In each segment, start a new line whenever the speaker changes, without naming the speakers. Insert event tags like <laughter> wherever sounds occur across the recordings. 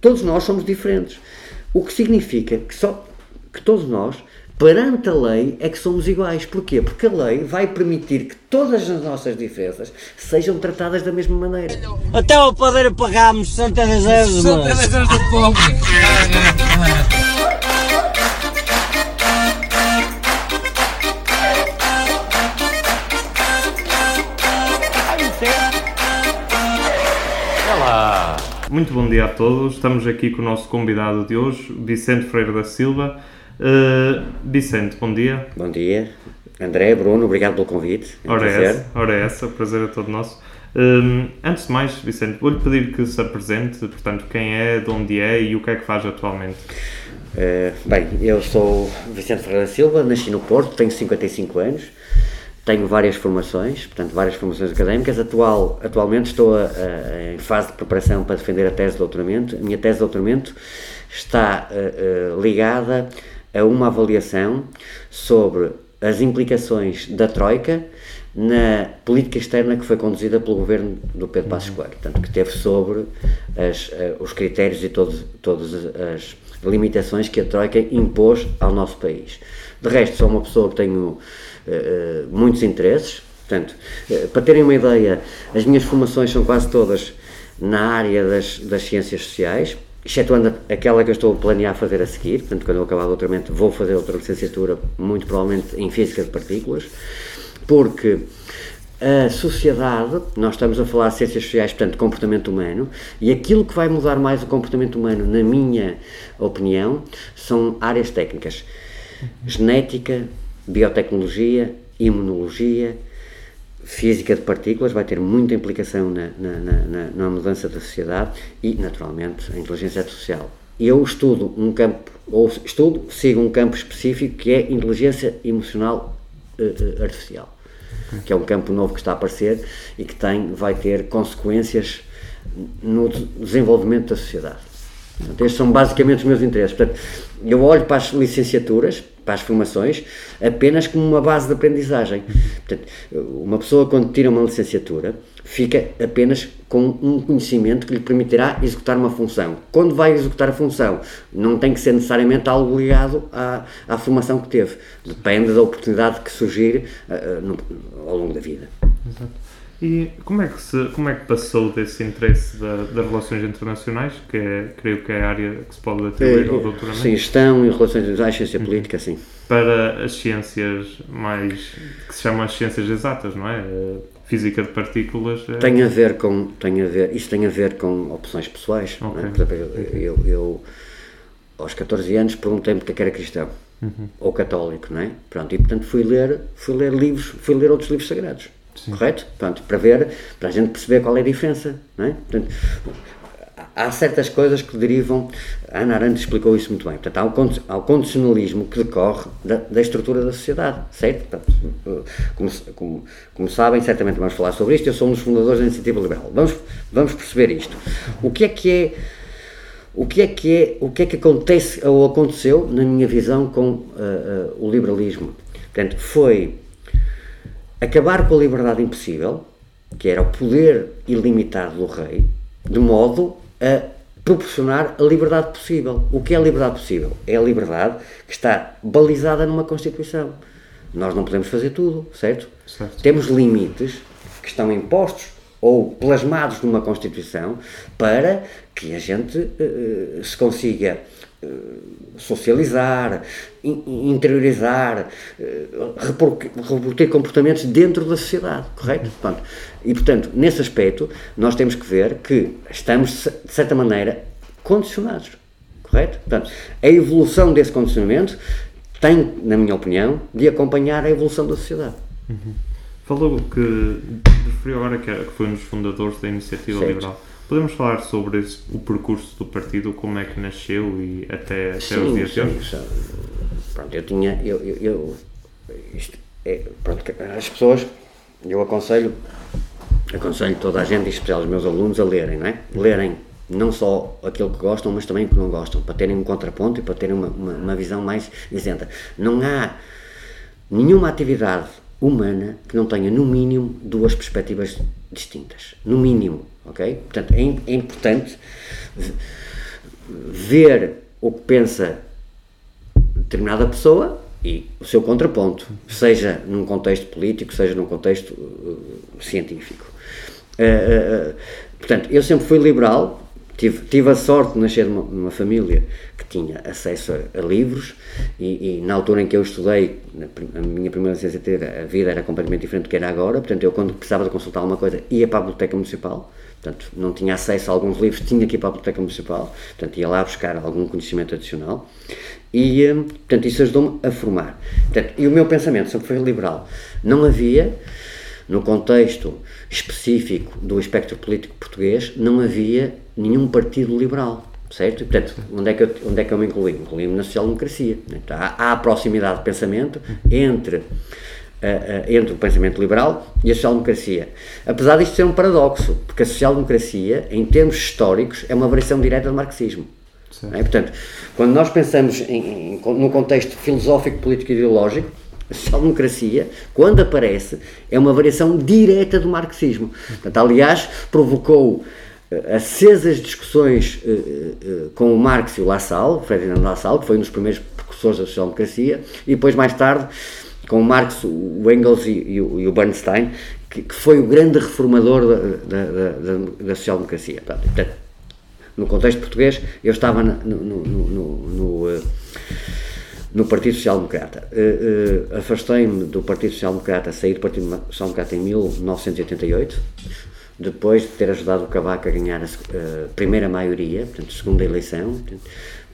todos nós somos diferentes. O que significa que, só, que todos nós, perante a lei, é que somos iguais. Porquê? Porque a lei vai permitir que todas as nossas diferenças sejam tratadas da mesma maneira.
Até o poder pagámos 62 euros, mas...
62 euros do povo.
Muito bom dia a todos. Estamos aqui com o nosso convidado de hoje, Vicente Freire da Silva. Uh, Vicente, bom dia.
Bom dia. André, Bruno, obrigado pelo convite.
É um ora, prazer. essa, ora essa, o prazer é todo nosso. Um, antes de mais, Vicente, vou-lhe pedir que se apresente, portanto, quem é, de onde é e o que é que faz atualmente.
Uh, bem, eu sou Vicente Ferreira Silva, nasci no Porto, tenho 55 anos, tenho várias formações, portanto, várias formações académicas. Atual, atualmente estou a, a, em fase de preparação para defender a tese de doutoramento. A minha tese de doutoramento está uh, uh, ligada a uma avaliação sobre as implicações da Troika na política externa que foi conduzida pelo governo do Pedro Passos Coelho, portanto, que teve sobre as, os critérios e todos, todas as limitações que a Troika impôs ao nosso país. De resto, sou uma pessoa que tenho uh, muitos interesses. Portanto, uh, para terem uma ideia, as minhas formações são quase todas na área das, das ciências sociais, excetuando aquela que eu estou a planear fazer a seguir. Portanto, quando eu acabar o doutoramento, vou fazer outra licenciatura, muito provavelmente em Física de Partículas, porque a sociedade, nós estamos a falar de ciências sociais, portanto, comportamento humano, e aquilo que vai mudar mais o comportamento humano, na minha opinião, são áreas técnicas. Genética, biotecnologia, imunologia, física de partículas vai ter muita implicação na, na, na, na, mudança da sociedade e, naturalmente, a inteligência artificial. Eu estudo um campo, ou estudo, sigo um campo específico que é inteligência emocional uh, artificial, que é um campo novo que está a aparecer e que tem, vai ter consequências no desenvolvimento da sociedade. Portanto, estes são basicamente os meus interesses. Portanto, eu olho para as licenciaturas, para as formações, apenas como uma base de aprendizagem. Portanto, uma pessoa, quando tira uma licenciatura, fica apenas com um conhecimento que lhe permitirá executar uma função. Quando vai executar a função, não tem que ser necessariamente algo ligado à, à formação que teve. Depende da oportunidade que surgir uh, no, ao longo da vida.
Exato. E como é que, se, como é que passou desse interesse da, das relações internacionais, que é, creio que é a área que se pode atribuir é, ao doutoramento?
Sim, gestão e relações internacionais, ciência política, sim.
Para as ciências mais, que se chamam as ciências exatas, não é? Física de partículas. É...
Tem a ver com, tem a ver, isso tem a ver com opções pessoais. Okay. É? Por exemplo, eu, eu, eu, aos 14 anos perguntei-me o é que era cristão. Uhum. Ou católico, não é? Pronto, e portanto fui ler, fui ler livros, fui ler outros livros sagrados Sim. Correto? Portanto, para ver, para a gente perceber qual é a diferença. Não é? Portanto, há certas coisas que derivam. A Ana Arendt explicou isso muito bem. Portanto, há o condicionalismo que decorre da, da estrutura da sociedade, certo? Portanto, como, como, como, sabem, certamente vamos falar sobre isto. Eu sou um dos fundadores da Iniciativa Liberal. Vamos, vamos perceber isto. O que é que é. O que é que é, o que é que acontece ou aconteceu na minha visão com uh, uh, o liberalismo? Portanto, foi acabar com a liberdade impossível, que era o poder ilimitado do rei, de modo a proporcionar a liberdade possível. O que é a liberdade possível? É a liberdade que está balizada numa Constituição. Nós não podemos fazer tudo, certo? certo. Temos limites que estão impostos ou plasmados numa Constituição para que a gente uh, se consiga socializar, interiorizar, eh, reportar comportamentos dentro da sociedade, correto? Portanto, e, portanto, nesse aspecto, nós temos que ver que estamos, de certa maneira, condicionados, correto? Portanto, a evolução desse condicionamento tem, na minha opinião, de acompanhar a evolução da sociedade.
Uhum. Falou que, referiu agora que, foi um dos fundadores da Iniciativa certo. Liberal. Podemos falar sobre esse, o percurso do partido, como é que nasceu e até, até sim, os dias de hoje?
Pronto, eu tinha. Eu, eu, eu isto é, pronto, as pessoas, eu aconselho, aconselho toda a gente, em especial os meus alunos, a lerem, não é? Lerem não só aquilo que gostam, mas também o que não gostam, para terem um contraponto e para terem uma, uma, uma visão mais isenta. Não há nenhuma atividade humana que não tenha, no mínimo, duas perspectivas distintas. No mínimo, ok? Portanto, é, é importante ver o que pensa determinada pessoa e o seu contraponto, seja num contexto político, seja num contexto uh, científico. Uh, uh, portanto, eu sempre fui liberal, tive, tive a sorte de nascer numa, numa família que tinha acesso a, a livros e, e, na altura em que eu estudei, a minha primeira licenciatura, a vida era completamente diferente do que era agora, portanto eu quando precisava de consultar alguma coisa ia para a biblioteca municipal, portanto não tinha acesso a alguns livros, tinha que ir para a biblioteca municipal, portanto ia lá buscar algum conhecimento adicional e, eh, portanto, isso ajudou-me a formar. Portanto, e o meu pensamento sempre foi liberal. Não havia, no contexto específico do espectro político português, não havia nenhum partido liberal, certo? E, portanto, onde é que eu, onde é que eu me incluí? Incluí-me na social-democracia. Então, há, há proximidade de pensamento entre Uh, entre o pensamento liberal e a social-democracia. Apesar disto ser um paradoxo, porque a social-democracia, em termos históricos, é uma variação direta do marxismo. É? Portanto, quando nós pensamos em, em, no contexto filosófico, político e ideológico, a social-democracia, quando aparece, é uma variação direta do marxismo. Portanto, aliás, provocou uh, acesas discussões uh, uh, com o Marx e o Lassalle, Ferdinand Lassalle, que foi um dos primeiros precursores da social-democracia, e depois, mais tarde, com o Marx, o Engels e, e, o, e o, Bernstein, que, que, foi o grande reformador da, da, da, da social-democracia. No contexto português, eu estava no, no, no, no, eh, no Partido Social Democrata. Uh, uh, Afastei-me do Partido Social Democrata, saí do Partido Social Democrata em 1988, depois de ter ajudado o Cavaco a ganhar a uh, primeira maioria, portanto, segunda eleição, portanto,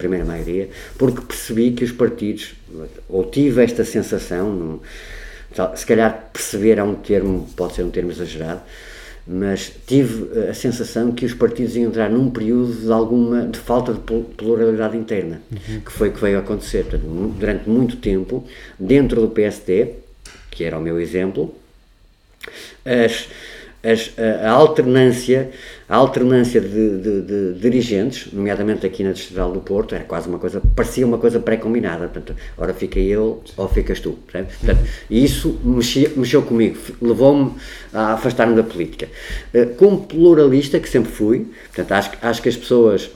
primeira maioria, porque percebi que os partidos, ou tive esta sensação, se calhar perceber é um termo, pode ser um termo exagerado, mas tive a sensação que os partidos iam entrar num período de alguma de falta de pluralidade interna, uhum. que foi o que veio acontecer. Portanto, durante muito tempo, dentro do PSD, que era o meu exemplo, as, as, a, a alternância a alternância de, de, de, dirigentes, nomeadamente aqui na Distrital do Porto, era quase uma coisa, parecia uma coisa pré-combinada, portanto, ora fica eu ou ficas tu, portanto, e isso mexia, mexeu comigo, levou-me a afastar-me da política. Eh, como pluralista, que sempre fui, portanto, acho, acho que as pessoas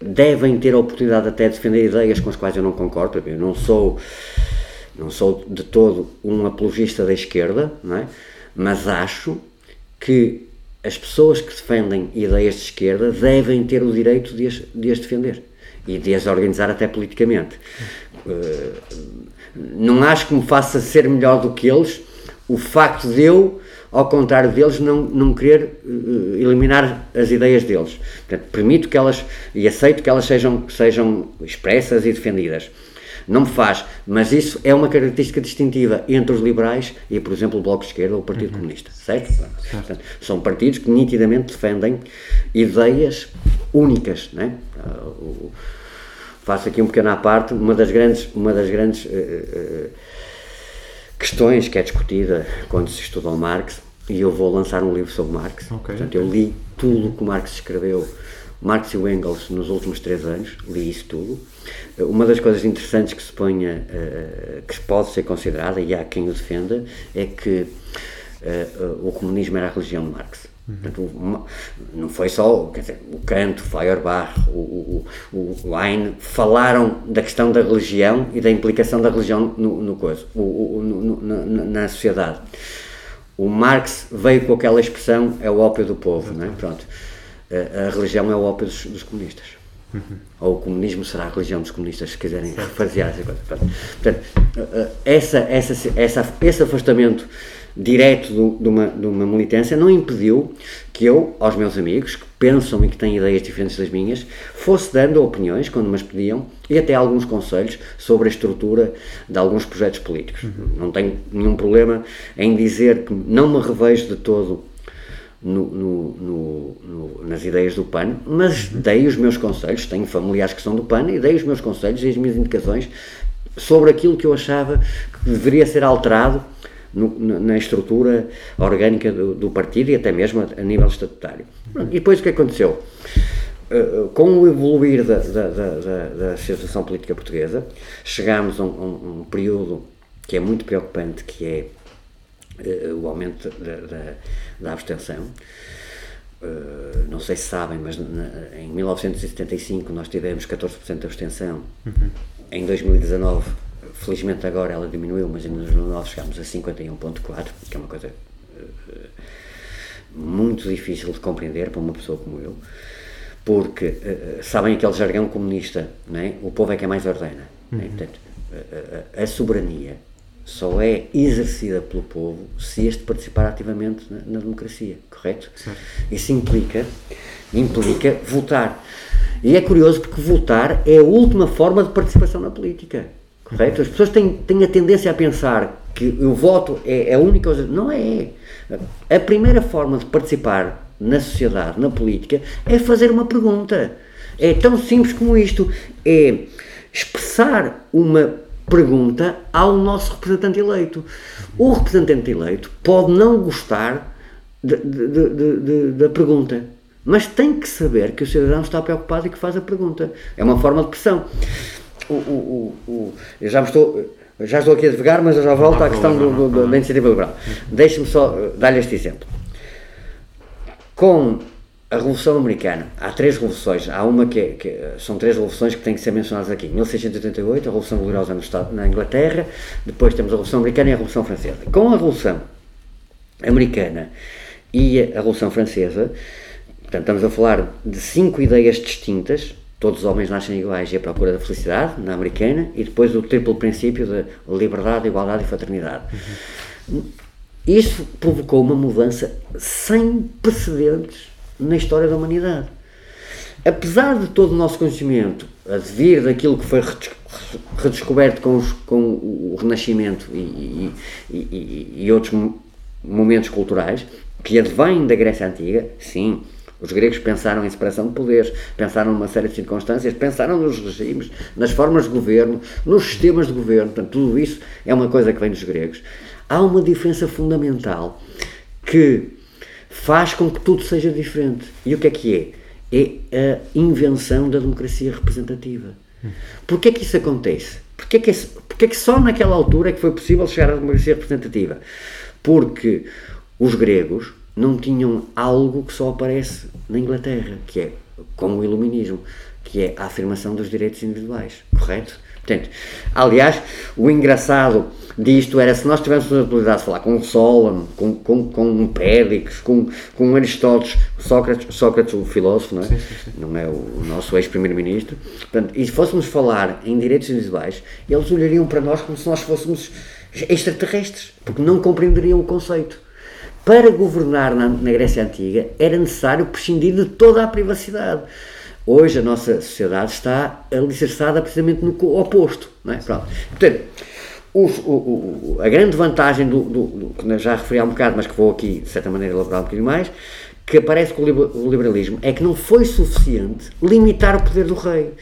devem ter a oportunidade até de defender ideias com as quais eu não concordo, eu não sou, não sou de todo um apologista da esquerda, não é? mas acho que as pessoas que defendem ideias de esquerda devem ter o direito de as, de as defender e de as organizar até politicamente. Uh, não acho que me faça ser melhor do que eles o facto de eu, ao contrário deles, não, não querer uh, eliminar as ideias deles. Portanto, permito que elas e aceito que elas sejam, sejam expressas e defendidas não me faz, mas isso é uma característica distintiva entre os liberais e, por exemplo, o Bloco de Esquerda ou o Partido uhum. Comunista, certo? Portanto, são partidos que nitidamente defendem ideias únicas, né? Faço aqui um pequeno à parte, uma das grandes, uma das grandes uh, uh, questões que é discutida quando se estuda o Marx, e eu vou lançar um livro sobre Marx, okay. portanto eu li tudo o que Marx escreveu, Marx e Engels nos últimos três anos, li isso tudo, uma das coisas interessantes que se ponha, uh, que pode ser considerada, e há quem o defenda, é que uh, o comunismo era a religião de Marx. Uhum. Portanto, não foi só, quer dizer, o Kant, o Feuerbach, o, o, o Heine falaram da questão da religião e da implicação da religião no, no, coisa, o, no, no, na sociedade. O Marx veio com aquela expressão, é o ópio do povo, não é? Pronto. A, a religião é o ópio dos, dos comunistas. Uhum. Ou o comunismo será a religião dos comunistas, se quiserem refasear essa coisa. Portanto, essa, essa, essa, esse afastamento direto do, de, uma, de uma militância não impediu que eu, aos meus amigos, que pensam e que têm ideias diferentes das minhas, fosse dando opiniões, quando me as pediam, e até alguns conselhos sobre a estrutura de alguns projetos políticos. Uhum. Não tenho nenhum problema em dizer que não me revejo de todo no, no, no, nas ideias do PAN, mas dei os meus conselhos, tenho familiares que são do PAN e dei os meus conselhos e as minhas indicações sobre aquilo que eu achava que deveria ser alterado na estrutura orgânica do, do, partido e até mesmo a, a nível estatutário. E depois o que aconteceu? Uh, com o evoluir da, da, da, da, situação política portuguesa, chegámos a um, um, um período que é muito preocupante, que é o aumento da, da, da abstenção. Uh, não sei se sabem, mas na, em 1975 nós tivemos 14% de abstenção.
Uhum.
Em 2019, felizmente agora ela diminuiu, mas em 2019 chegámos a 51,4%, que é uma coisa uh, muito difícil de compreender para uma pessoa como eu, porque uh, sabem aquele jargão comunista, não é? o povo é quem mais ordena. Uhum. É? Portanto, a, a, a soberania só é exercida pelo povo se este participar ativamente na, na democracia, correto?
Certo.
Isso implica, implica votar. E é curioso porque votar é a última forma de participação na política, correto? As pessoas têm, têm a tendência a pensar que o voto é, é a única coisa. Não é. A primeira forma de participar na sociedade, na política, é fazer uma pergunta. É tão simples como isto. É expressar uma pergunta ao nosso representante eleito. O representante eleito pode não gostar de, de, de, da pergunta, mas tem que saber que o cidadão está preocupado e que faz a pergunta. É uma forma de pressão. O, o, o, eu já estou. Já estou aqui a devagar, mas eu já volto à questão do, do, do, da iniciativa liberal. Deixe-me só eh, dar-lhe este exemplo. Com a Revolução Americana, há três revoluções, há uma que, é, que, são três revoluções que têm que ser mencionadas aqui. 1688, a Revolução Gloriosa no Estado, na Inglaterra, depois temos a Revolução Americana e a Revolução Francesa. Com a Revolução Americana e a Revolução Francesa, portanto, estamos a falar de cinco ideias distintas, todos os homens nascem iguais e a procura da felicidade, na americana, e depois o triplo princípio de liberdade, igualdade e fraternidade. Uhum. Isso provocou uma mudança sem precedentes na história da humanidade. Apesar de todo o nosso conhecimento advir daquilo que foi redescoberto com, os, com o Renascimento e, e, e, e outros momentos culturais, que advêm da Grécia Antiga, sim, os gregos pensaram em separação de poderes, pensaram numa série de circunstâncias, pensaram nos regimes, nas formas de governo, nos sistemas de governo, portanto, tudo isso é uma coisa que vem dos gregos. Há uma diferença fundamental que faz com que tudo seja diferente. E o que é que é? É a invenção da democracia representativa. Porquê é que isso acontece? Porquê é que, porquê é que só naquela altura é que foi possível chegar à democracia representativa? Porque os gregos não tinham algo que só aparece na Inglaterra, que é com o iluminismo, que é a afirmação dos direitos individuais, correto? Portanto, aliás, o engraçado disto era se nós tivéssemos a possibilidade de falar com Solon, com, com, com Péricles, com, com Aristóteles, Sócrates, Sócrates o filósofo, não é? Sim, sim, sim. Não é o, o nosso ex-primeiro-ministro. E se fôssemos falar em direitos individuais, eles olhariam para nós como se nós fôssemos extraterrestres, porque não compreenderiam o conceito. Para governar na, na Grécia Antiga era necessário prescindir de toda a privacidade. Hoje a nossa sociedade está alicerçada precisamente no oposto. Não é? Pronto. Portanto, o, o, a grande vantagem do, do, do, que já referi há um bocado, mas que vou aqui de certa maneira elaborar um bocadinho mais, que aparece com o liberalismo, é que não foi suficiente limitar o poder do rei.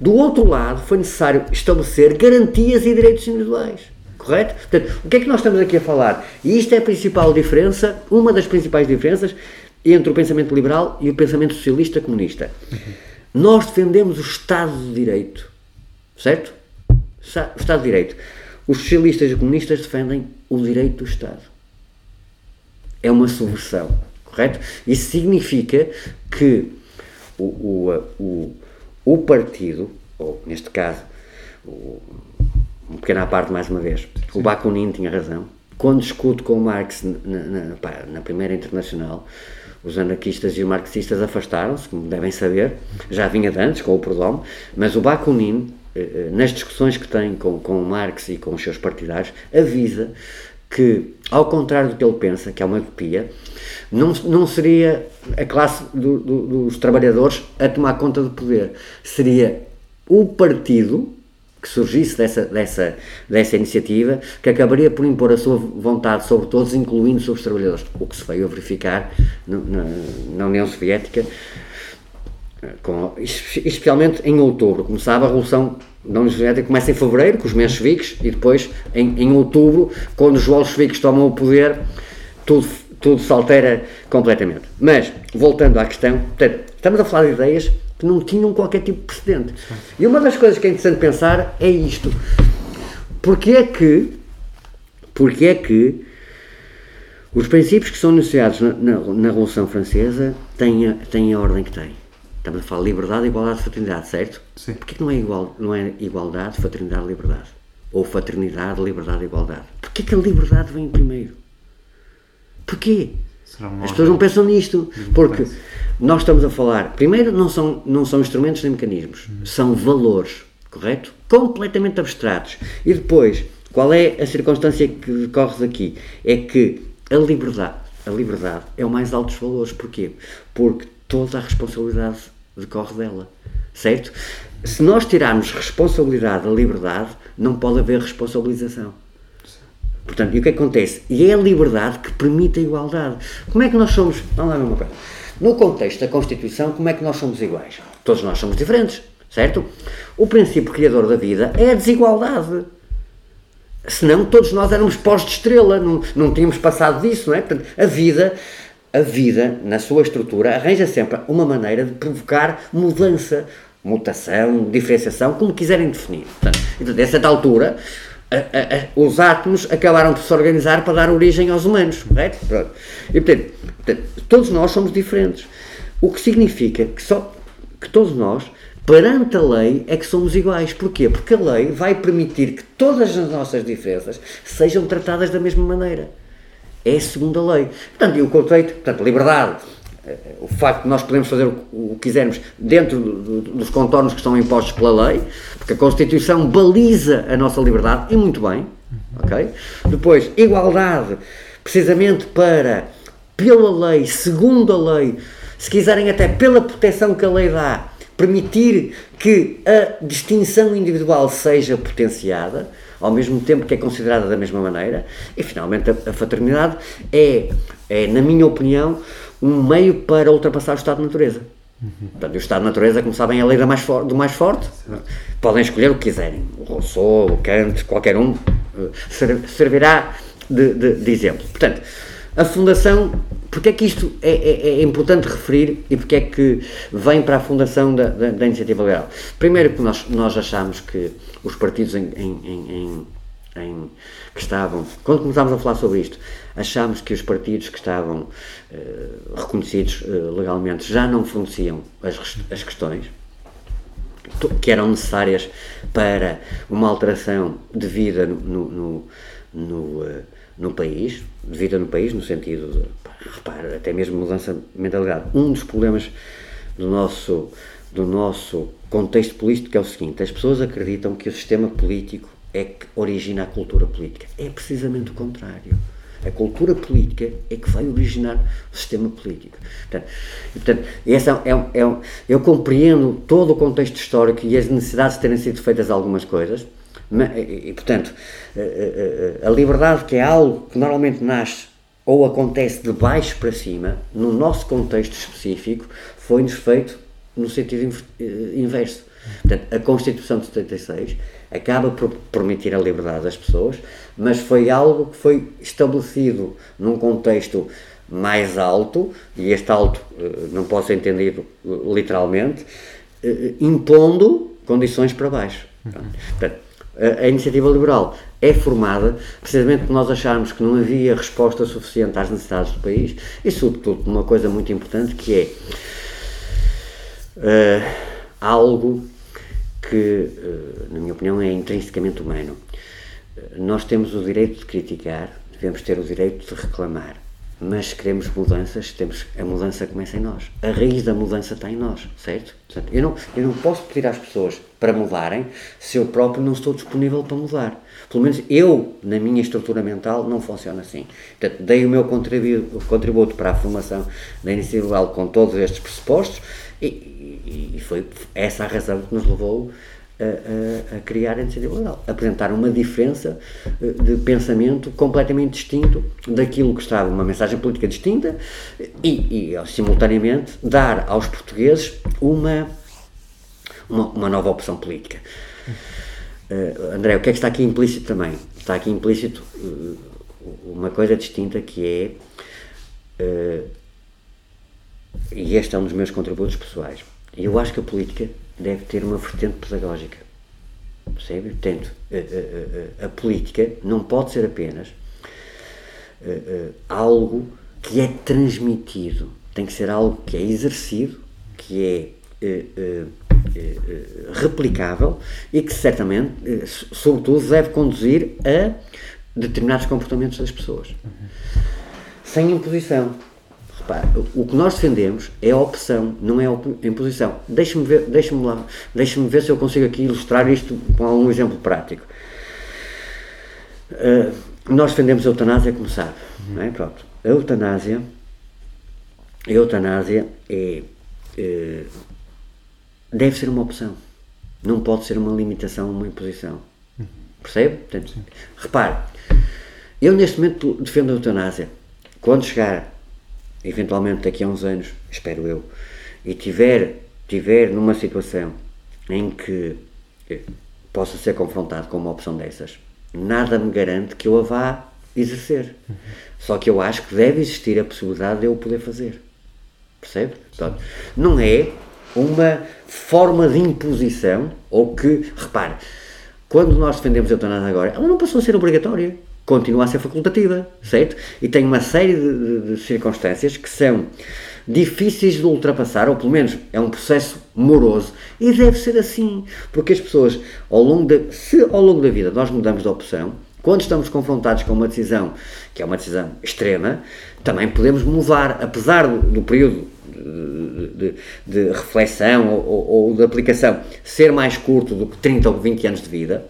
Do outro lado, foi necessário estabelecer garantias e direitos individuais. Correto? Portanto, o que é que nós estamos aqui a falar? E isto é a principal diferença, uma das principais diferenças entre o pensamento liberal e o pensamento socialista comunista. Nós defendemos o Estado de Direito, certo? O Estado de Direito. Os socialistas e comunistas defendem o direito do Estado. É uma subversão, correto? Isso significa que o, o, o, o partido, ou neste caso, o, uma pequena parte mais uma vez, o Bakunin tinha razão, quando discute com Marx na, na, na Primeira Internacional, os anarquistas e os marxistas afastaram-se, como devem saber, já vinha de antes com o Proudhon, mas o Bakunin, nas discussões que tem com, com Marx e com os seus partidários, avisa que, ao contrário do que ele pensa, que é uma utopia, não, não seria a classe do, do, dos trabalhadores a tomar conta do poder, seria o partido que surgisse dessa, dessa, dessa iniciativa, que acabaria por impor a sua vontade sobre todos, incluindo sobre os trabalhadores, o que se veio a verificar no, na, na, União Soviética, com, especialmente em outubro. Como sabe, a Revolução da União Soviética começa em fevereiro, com os mencheviques, e depois, em, em outubro, quando os bolcheviques tomam o poder, tudo, tudo se altera completamente. Mas, voltando à questão, portanto, estamos a falar de ideias que não tinham qualquer tipo de precedente. E uma das coisas que é interessante pensar é isto. Porque é que, porque é que Os princípios que são enunciados na, na, na Revolução Francesa têm têm a ordem que têm. Estamos a falar de liberdade, igualdade, fraternidade, certo?
Sim.
Porquê que não é, igual, não é igualdade, fraternidade, liberdade? Ou fraternidade, liberdade, igualdade? Porquê que a liberdade vem primeiro? Porquê? As pessoas não pensam nisto, porque nós estamos a falar, primeiro não são, não são instrumentos nem mecanismos, são valores, correto? Completamente abstratos. E depois, qual é a circunstância que decorre daqui? É que a liberdade, a liberdade é o mais alto dos valores. Porquê? Porque toda a responsabilidade decorre dela, certo? Se nós tirarmos responsabilidade da liberdade, não pode haver responsabilização. Portanto, e o que acontece? E é a liberdade que permite a igualdade. Como é que nós somos. Vamos lá uma coisa. No contexto da Constituição, como é que nós somos iguais? Todos nós somos diferentes, certo? O princípio criador da vida é a desigualdade. Senão todos nós éramos pós de estrela, não, não tínhamos passado disso, não é? Portanto, a vida, a vida, na sua estrutura, arranja sempre uma maneira de provocar mudança, mutação, diferenciação, como quiserem definir. Portanto, então, a certa altura, a- a- a- os átomos acabaram por se organizar para dar origem aos humanos, correto? Pronto. E, portanto, portanto, todos nós somos diferentes. O que significa que, só, que todos nós, perante a lei, é que somos iguais. Porquê? Porque a lei vai permitir que todas as nossas diferenças sejam tratadas da mesma maneira. É a lei. Portanto, e o conceito, portanto, liberdade, eh, o facto de nós podemos fazer o que- quisermos dentro do- do- dos contornos que estão impostos pela lei, porque a Constituição baliza a nossa liberdade, e muito bem, ok? Depois, igualdade, precisamente para, pela lei, segundo a lei, se quiserem até pela proteção que a lei dá, permitir que a distinção individual seja potenciada, ao mesmo tempo que é considerada da mesma maneira, e finalmente a, a fraternidade é, é, na minha opinião, um meio para ultrapassar o estado de natureza. Portanto, o estado de natureza, como sabem, é a lei da mais for- do mais forte. Podem escolher o que quiserem. O Rousseau, o Kant, qualquer um, eh, ser- servirá de, de- de exemplo. Portanto, a Fundação, porque é que isto é, é- é importante referir e porque é que vem para a fundação da, da- da Iniciativa Liberal? Primeiro que nós, nós achamos que os partidos em, em- em- que estavam, quando começámos a falar sobre isto, achámos que os partidos que estavam eh, reconhecidos eh, legalmente já não forneciam as, as questões que eram necessárias para uma alteração de vida no, no, no, no, eh, no país, de vida no país, no sentido de, repara, até mesmo mudança de mentalidade. Um dos problemas do nosso, do nosso contexto político é o seguinte: as pessoas acreditam que o sistema político é que origina a cultura política. É precisamente o contrário. A cultura política é que vai originar o sistema político. Portanto, portanto essa é, é um- eu compreendo todo o contexto histórico e as necessidades de terem sido feitas algumas coisas, e, portanto, a, a- a- a liberdade, que é algo que normalmente nasce ou acontece de baixo para cima, no nosso contexto específico, foi-nos feito no sentido eh, inverso. Portanto, a Constituição de 76 acaba por permitir a liberdade das pessoas, mas foi algo que foi estabelecido num contexto mais alto, e este alto eh, não pode ser entendido eh, literalmente, impondo condições para baixo. Portanto, a, iniciativa liberal é formada precisamente porque nós acharmos que não havia resposta suficiente às necessidades do país e, sobretudo, uma coisa muito importante que é eh, algo que, eh, na minha opinião, é intrinsecamente humano. Eh, Nós temos o direito de criticar, devemos ter o direito de reclamar, mas queremos mudanças, temos, a mudança começa em nós. A raiz da mudança está em nós, certo? Portanto, eu, não, eu não posso pedir às pessoas para mudarem se eu próprio não estou disponível para mudar. Pelo menos eu, na minha estrutura mental, não funciona assim. Portanto, dei o meu contributo, contributo para a formação da iniciativa com todos estes pressupostos e, e- foi essa a razão que nos levou a, a- a criar a iniciativa liberal. Apresentar uma diferença eh, de pensamento completamente distinto daquilo que estava, uma mensagem política distinta e, e simultaneamente, dar aos portugueses uma, uma, uma nova opção política. Eh, André, o que é que está aqui implícito também? Está aqui implícito eh, uma coisa distinta que é, eh, e este é um dos meus contributos pessoais, eu acho que a política deve ter uma vertente pedagógica. Percebe? Portanto, a, a- a- política não pode ser apenas uh, algo que é transmitido, tem que ser algo que é exercido, que é replicável e que certamente, sobretudo, deve conduzir a determinados comportamentos das pessoas. Sem imposição. Repare, o que nós defendemos é a opção, não é a imposição. Deixe-me ver, deixe lá, deixe-me ver se eu consigo aqui ilustrar isto com algum exemplo prático. Uh, nós defendemos a eutanásia, como sabe. Uhum. É? Pronto. A eutanásia, a eutanásia é, é, deve ser uma opção. Não pode ser uma limitação, uma imposição. Uhum. Percebe? Portanto, repare, eu neste momento defendo a eutanásia. Quando chegar, eventualmente daqui a uns anos, espero eu, e tiver, tiver numa situação em que eh, possa ser confrontado com uma opção dessas, nada me garante que eu a vá exercer. Uhum. Só que eu acho que deve existir a possibilidade de eu poder fazer. Percebe? Portanto, não é uma forma de imposição, ou que, repare, quando nós defendemos a eutanásia agora, ela não passou a ser obrigatória continua a ser facultativa, certo? E tem uma série de, de, de, circunstâncias que são difíceis de ultrapassar, ou pelo menos é um processo moroso, e deve ser assim, porque as pessoas, ao longo da, se ao longo da vida nós mudamos de opção, quando estamos confrontados com uma decisão que é uma decisão extrema, também podemos mudar, apesar do, do período de, de, de, reflexão ou, ou, ou de aplicação ser mais curto do que 30 ou 20 anos de vida,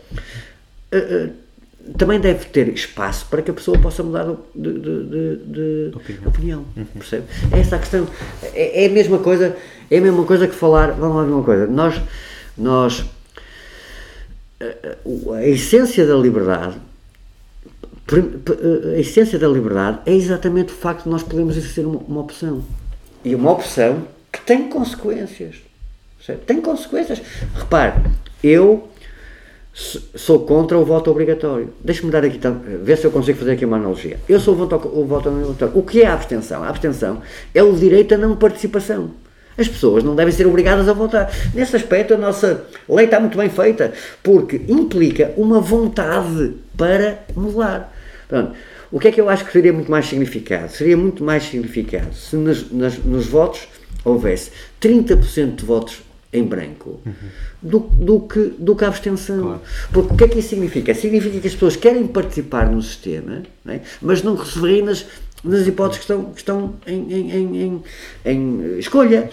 uh, uh, também deve ter espaço para que a pessoa possa mudar de, de, de, de opinião, opinião uhum. percebe? É essa a questão, é, é, a mesma coisa, é a mesma coisa que falar, vamos lá ver uma coisa, nós, nós, a, a essência da liberdade, a essência da liberdade é exatamente o facto de nós podermos exercer uma, uma opção, e uma opção que tem consequências, percebe? tem consequências, repare, eu sou contra o voto obrigatório. Deixa-me dar aqui, ver se eu consigo fazer aqui uma analogia. Eu sou o voto, o voto obrigatório. O que é a abstenção? A abstenção é o direito à não participação. As pessoas não devem ser obrigadas a votar. Nesse aspecto, a nossa lei está muito bem feita, porque implica uma vontade para mudar. Portanto, o que é que eu acho que seria muito mais significado? Seria muito mais significado se nas, nas, nos votos houvesse 30% de votos em branco uhum. do, do, que, do que a abstenção. Claro. Porque o que é que isso significa? Significa que as pessoas querem participar no sistema, não é? mas não receberem nas, nas hipóteses que estão, que estão em, em, em, em escolha.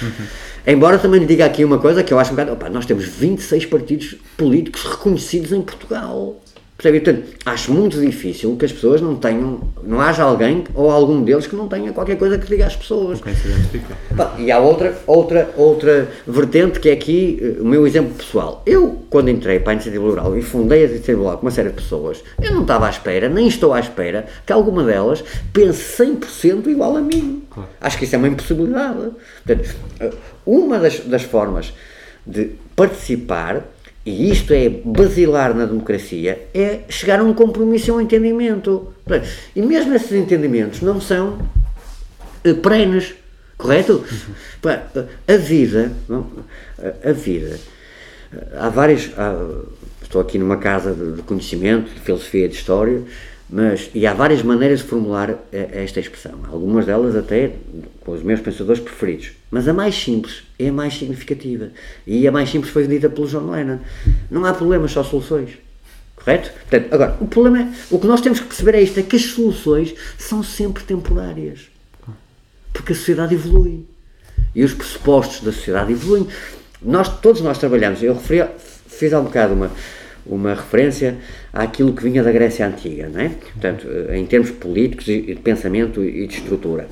Uhum. Embora também lhe diga aqui uma coisa que eu acho um bocado. Opa, nós temos 26 partidos políticos reconhecidos em Portugal. Portanto, acho muito difícil que as pessoas não tenham, não haja alguém ou algum deles que não tenha qualquer coisa que diga às pessoas.
identifica.
E há outra, outra, outra vertente que é aqui eh, o meu exemplo pessoal. Eu, quando entrei para a Iniciativa Liberal e fundei a Iniciativa Liberal com uma série de pessoas, eu não estava à espera, nem estou à espera, que alguma delas pense 100% igual a mim. Claro. Acho que isso é uma impossibilidade. Portanto, eh, uma das, das formas de participar e isto é basilar na democracia, é chegar a um compromisso e a um entendimento. E mesmo esses entendimentos não são uh, perenes, correto? Uhum. A vida, a vida, há várias, há, estou aqui numa casa de conhecimento, de filosofia de história, mas, e há várias maneiras de formular esta expressão, algumas delas até com os meus pensadores preferidos. Mas a mais simples é a mais significativa. E a mais simples foi dita pelo John Lennon. Não há problemas, só soluções. Correto? Portanto, agora, o problema é, o que nós temos que perceber é isto, é que as soluções são sempre temporárias. Porque a sociedade evolui. E os pressupostos da sociedade evoluem. Nós, todos nós trabalhamos, eu referi, fiz há um bocado uma, uma referência àquilo que vinha da Grécia Antiga, não é? Portanto, eh, em termos políticos de pensamento e de estrutura.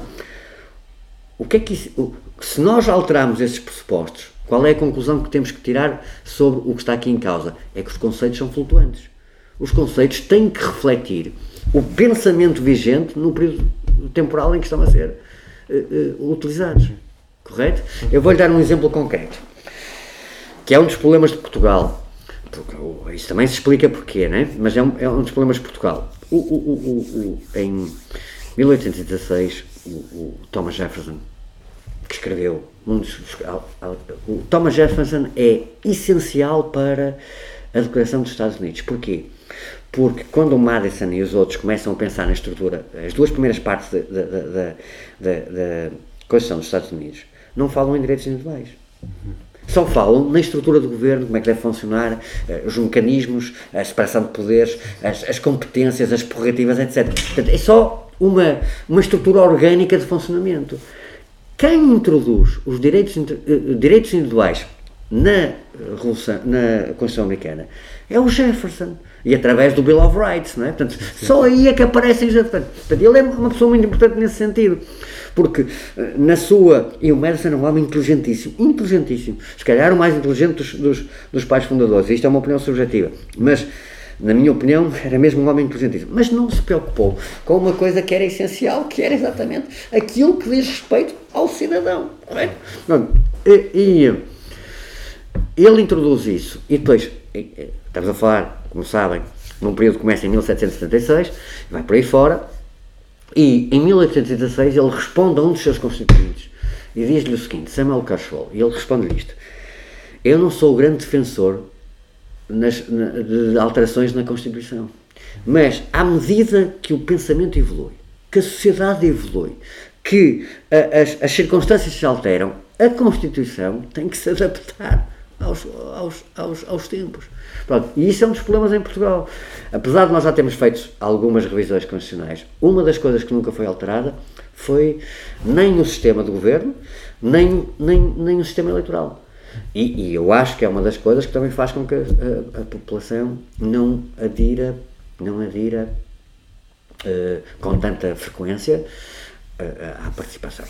O que é que isso, se nós alterarmos esses pressupostos, qual é a conclusão que temos que tirar sobre o que está aqui em causa? É que os conceitos são flutuantes. Os conceitos têm que refletir o pensamento vigente no período temporal em que estão a ser uh, uh, utilizados. Correto? Eu vou-lhe dar um exemplo concreto, que é um dos problemas de Portugal porque, isso também se explica porquê, né? mas é um, é um dos problemas de Portugal. O, o, o, em 1816, o, Thomas Jefferson, que escreveu um dos, o Thomas Jefferson é essencial para a declaração dos Estados Unidos. Porquê? Porque quando o Madison e os outros começam a pensar na estrutura, as duas primeiras partes da, da, Constituição dos Estados Unidos não falam em direitos individuais. Só falam na estrutura do governo, como é que deve funcionar, eh, os mecanismos, a separação de poderes, as, as competências, as prerrogativas, etc. Portanto, é só uma, uma estrutura orgânica de funcionamento. Quem introduz os direitos, uh, direitos individuais na, Revolução, na Constituição Americana é o Jefferson. E através do Bill of Rights, não é? Portanto, só aí é que aparecem Jefferson. Portanto, ele é uma pessoa muito importante nesse sentido. Porque eh, na sua. E o Madison é um homem inteligentíssimo. Inteligentíssimo. Se calhar o mais inteligente dos, dos, dos pais fundadores. Isto é uma opinião subjetiva. Mas na minha opinião, era mesmo um homem inteligentíssimo. Mas não se preocupou com uma coisa que era essencial, que era exatamente aquilo que diz respeito ao cidadão. Correto? E, e ele introduz isso. E depois, estamos a falar, como sabem, num período que começa em 1776, vai por aí fora, e em 1816 ele responde a um dos seus constituintes e diz-lhe o seguinte: Samuel Cashwell, e ele responde-lhe isto: Eu não sou o grande defensor nas, na, de alterações na Constituição. Mas, à medida que o pensamento evolui, que a sociedade evolui, que a, as, as circunstâncias se alteram, a Constituição tem que se adaptar aos, aos, aos, aos tempos. Pronto, e isso é um dos problemas em Portugal. Apesar de nós já termos feito algumas revisões constitucionais, uma das coisas que nunca foi alterada foi nem o sistema de governo, nem, nem, nem o sistema eleitoral. E, e, eu acho que é uma das coisas que também faz com que a, a, população não adira, não adira uh, com tanta frequência uh, à participação.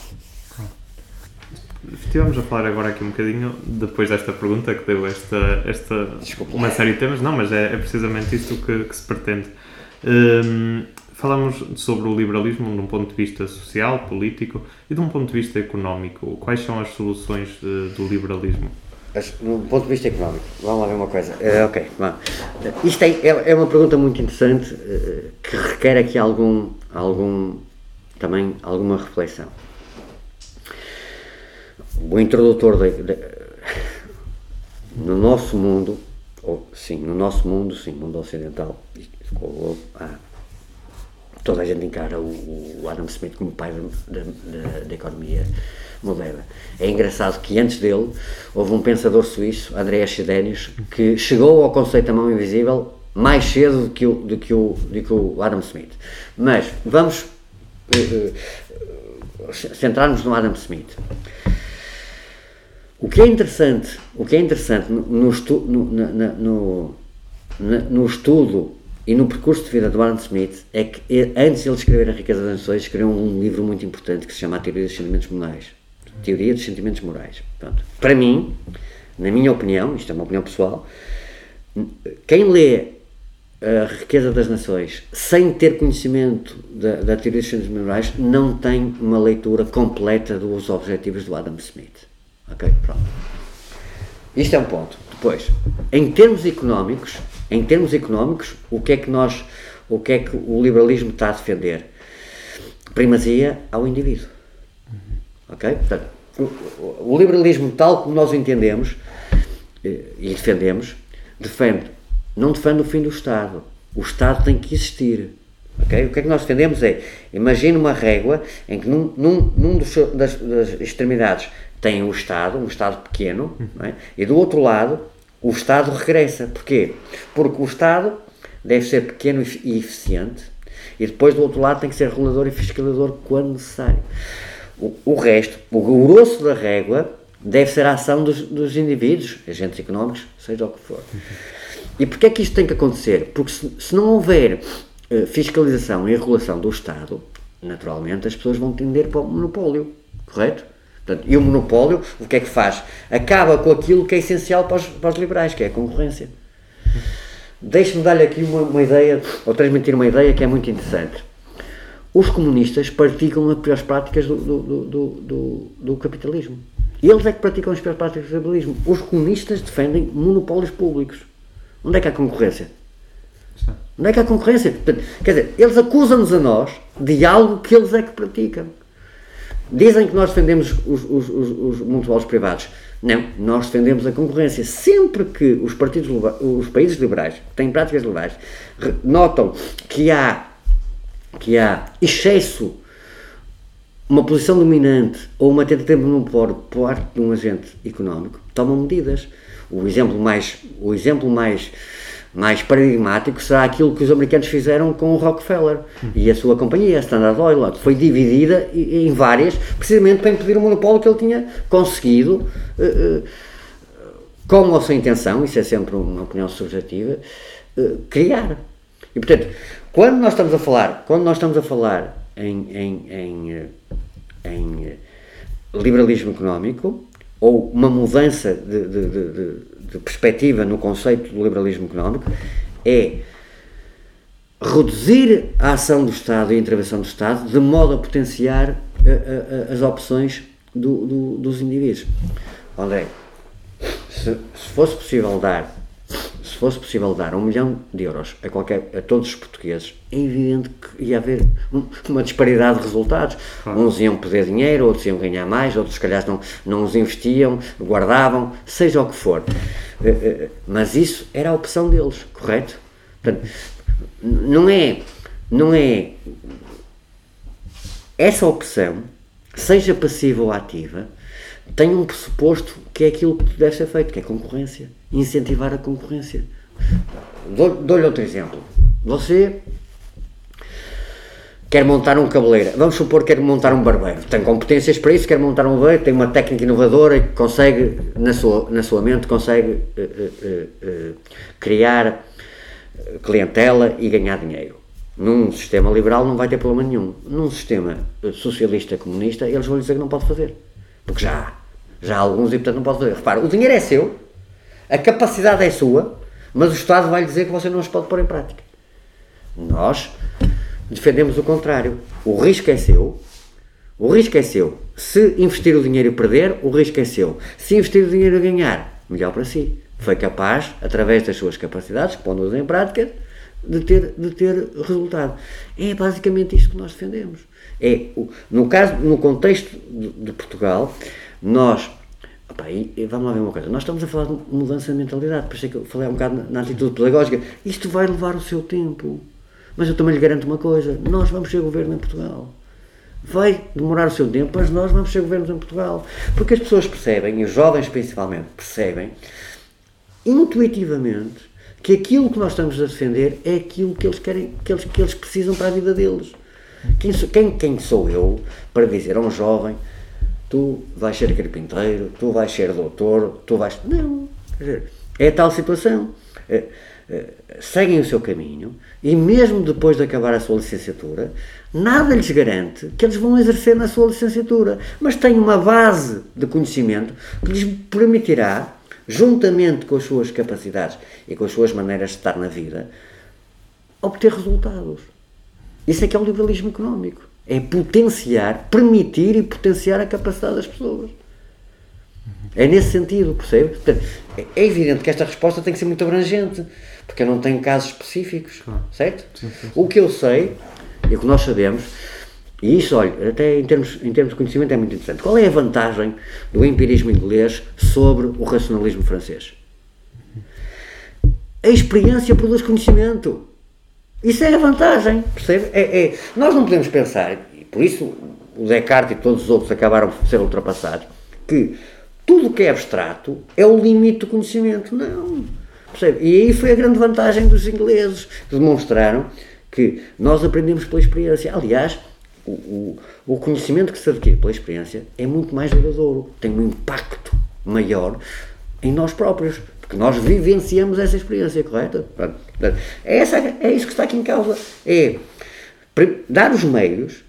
Estivemos a falar agora aqui um bocadinho, depois desta pergunta que deu esta, esta Desculpa. uma série de temas, não, mas é, é precisamente isto que, que se pretende. Um, falamos sobre o liberalismo de um ponto de vista social, político e de um ponto de vista económico. Quais são as soluções de, do liberalismo?
Do ponto de vista económico, vamos lá ver uma coisa. Uh, ok, vamos. Isto é, é, é, uma pergunta muito interessante uh, que requer aqui algum, algum, também alguma reflexão. O introdutor no nosso mundo, ou sim, no nosso mundo, sim, mundo ocidental, há toda a gente encara o, o Adam Smith como pai da economia moderna. É engraçado que antes dele houve um pensador suíço, Andreas Chedenius, que chegou ao conceito da mão invisível mais cedo do que o, do que o, do que o Adam Smith. Mas vamos uh, uh, centrar-nos no Adam Smith. O que é interessante, o que é interessante no, estu, no, no, no estudo e no percurso de vida do Adam Smith é que ele, antes de ele escrever A Riqueza das Nações, escreveu um livro muito importante que se chama A Teoria dos Sentimentos Morais. Teoria dos Sentimentos Morais. Pronto. Para mim, na minha opinião, isto é uma opinião pessoal, quem lê A Riqueza das Nações sem ter conhecimento da, da Teoria dos Sentimentos Morais não tem uma leitura completa dos objetivos do Adam Smith. Ok? Pronto. Isto é um ponto. Depois, em termos económicos, em termos económicos, o que é que nós, o que é que o liberalismo está a defender? Primazia ao indivíduo. Ok? Portanto, o, o liberalismo tal como nós entendemos eh, e defendemos, defende, não defende o fim do Estado. O Estado tem que existir. Okay? O que é que nós defendemos é, imagine uma régua em que num, num, num dos, das, das, extremidades tem o Estado, um Estado pequeno, é? e do outro lado o Estado regressa. Porquê? Porque o Estado deve ser pequeno e eficiente, e depois do outro lado tem que ser regulador e fiscalizador quando necessário. O, o resto, o grosso da régua, deve ser a ação dos, dos indivíduos, agentes económicos, seja o que for. E porquê é que isto tem que acontecer? Porque se, se não houver uh, fiscalização e regulação do Estado, naturalmente as pessoas vão tender para o monopólio, correto? Portanto, e o monopólio, o que é que faz? Acaba com aquilo que é essencial para os, para os liberais, que é a concorrência. Deixe-me dar-lhe aqui uma, uma, ideia, ou transmitir uma ideia que é muito interessante. Os comunistas praticam as piores práticas do, do, do, do, capitalismo. Eles é que praticam as piores práticas do capitalismo. Os comunistas defendem monopólios públicos. Onde é que há concorrência? Onde é que há concorrência? Portanto, quer dizer, eles acusam-nos a nós de algo que eles é que praticam. Dizem que nós defendemos os, os, os, os privados. Não, nós defendemos a concorrência. Sempre que os, partidos, os países liberais, que têm práticas liberais, notam que há, que há excesso, uma posição dominante ou uma tentativa de monopólio por parte de um agente económico, tomam medidas. O exemplo mais, o exemplo mais mais paradigmático será aquilo que os americanos fizeram com o Rockefeller e a sua companhia, a Standard Oil, que foi dividida em várias, precisamente para impedir o monopólio que ele tinha conseguido, eh, eh, com ou sem intenção, isso é sempre uma opinião subjetiva, eh, criar. E portanto, quando nós estamos a falar, quando nós estamos a falar em, em, em, em liberalismo económico, ou uma mudança de, de, de perspectiva no conceito do liberalismo económico é reduzir a ação do Estado e a intervenção do Estado de modo a potenciar a, a, as opções do, do, dos indivíduos. André, se, se, fosse possível dar se fosse possível dar um milhão de euros a, qualquer, a todos os portugueses, é evidente que ia haver uma disparidade de resultados. Uns iam perder dinheiro, outros iam ganhar mais, outros, se calhar, não, não os investiam, guardavam, seja o que for. Eh, eh, mas isso era a opção deles, correto? Portanto, não é, não é essa opção, seja passiva ou ativa, tem um pressuposto que é aquilo que deve ser feito, que é concorrência. Incentivar a concorrência. Dou-lhe outro exemplo. Você quer montar um cabeleireiro, vamos supor que quer montar um barbeiro, tem competências para isso, quer montar um barbeiro, tem uma técnica inovadora e consegue, na sua, na sua mente, consegue uh, uh, uh, criar clientela e ganhar dinheiro. Num sistema liberal não vai ter problema nenhum. Num sistema socialista comunista, eles vão dizer que não pode fazer. Porque já há. Já há alguns e portanto não pode fazer. Repara, o dinheiro é seu, a capacidade é sua, mas o Estado vai dizer que você não os pode pôr em prática. Nós defendemos o contrário. O risco é seu, o risco é seu. Se investir o dinheiro e perder, o risco é seu. Se investir o dinheiro e ganhar, melhor para si. Foi capaz, através das suas capacidades, pondo-as em prática, de ter, de ter resultado. É basicamente isto que nós defendemos. É, no caso, no contexto de, de Portugal, nós Opa, e, vamos lá ver uma coisa, nós estamos a falar de mudança de mentalidade, por isso é que eu falei um bocado na, na atitude pedagógica. Isto vai levar o seu tempo. Mas eu também lhe garanto uma coisa: nós vamos ser governo em Portugal. Vai demorar o seu tempo, mas nós vamos ser governos em Portugal. Porque as pessoas percebem, e os jovens principalmente, percebem, intuitivamente, que aquilo que nós estamos a defender é aquilo que eles querem, que eles, que eles precisam para a vida deles. Quem, quem, quem sou eu para dizer a um jovem tu vais ser carpinteiro, tu vais ser doutor, tu vais. Não. Quer dizer, é tal situação. É, é, seguem o seu caminho e, mesmo depois de acabar a sua licenciatura, nada lhes garante que eles vão exercer na sua licenciatura, mas têm uma base de conhecimento que lhes permitirá, juntamente com as suas capacidades e com as suas maneiras de estar na vida, obter resultados. Isso é que é o liberalismo económico é potenciar, permitir e potenciar a capacidade das pessoas. É nesse sentido, percebe? Portanto, é evidente que esta resposta tem que ser muito abrangente, porque eu não tenho casos específicos, certo? Sim, sim, sim. O que eu sei, e o que nós sabemos, e isso, olha, até em termos, em termos de conhecimento é muito interessante. Qual é a vantagem do empirismo inglês sobre o racionalismo francês? A experiência produz conhecimento. Isso é a vantagem, percebe? É, é, nós não podemos pensar, e por isso o Descartes e todos os outros acabaram por ser ultrapassados, que tudo que é abstrato é o limite do conhecimento. Não. Percebe? E aí foi a grande vantagem dos ingleses, que demonstraram que nós aprendemos pela experiência. Aliás, o, o, o conhecimento que se adquire pela experiência é muito mais duradouro, tem um impacto maior em nós próprios que nós vivenciamos essa experiência, correto? É, essa, é isso que está aqui em causa. É dar os meios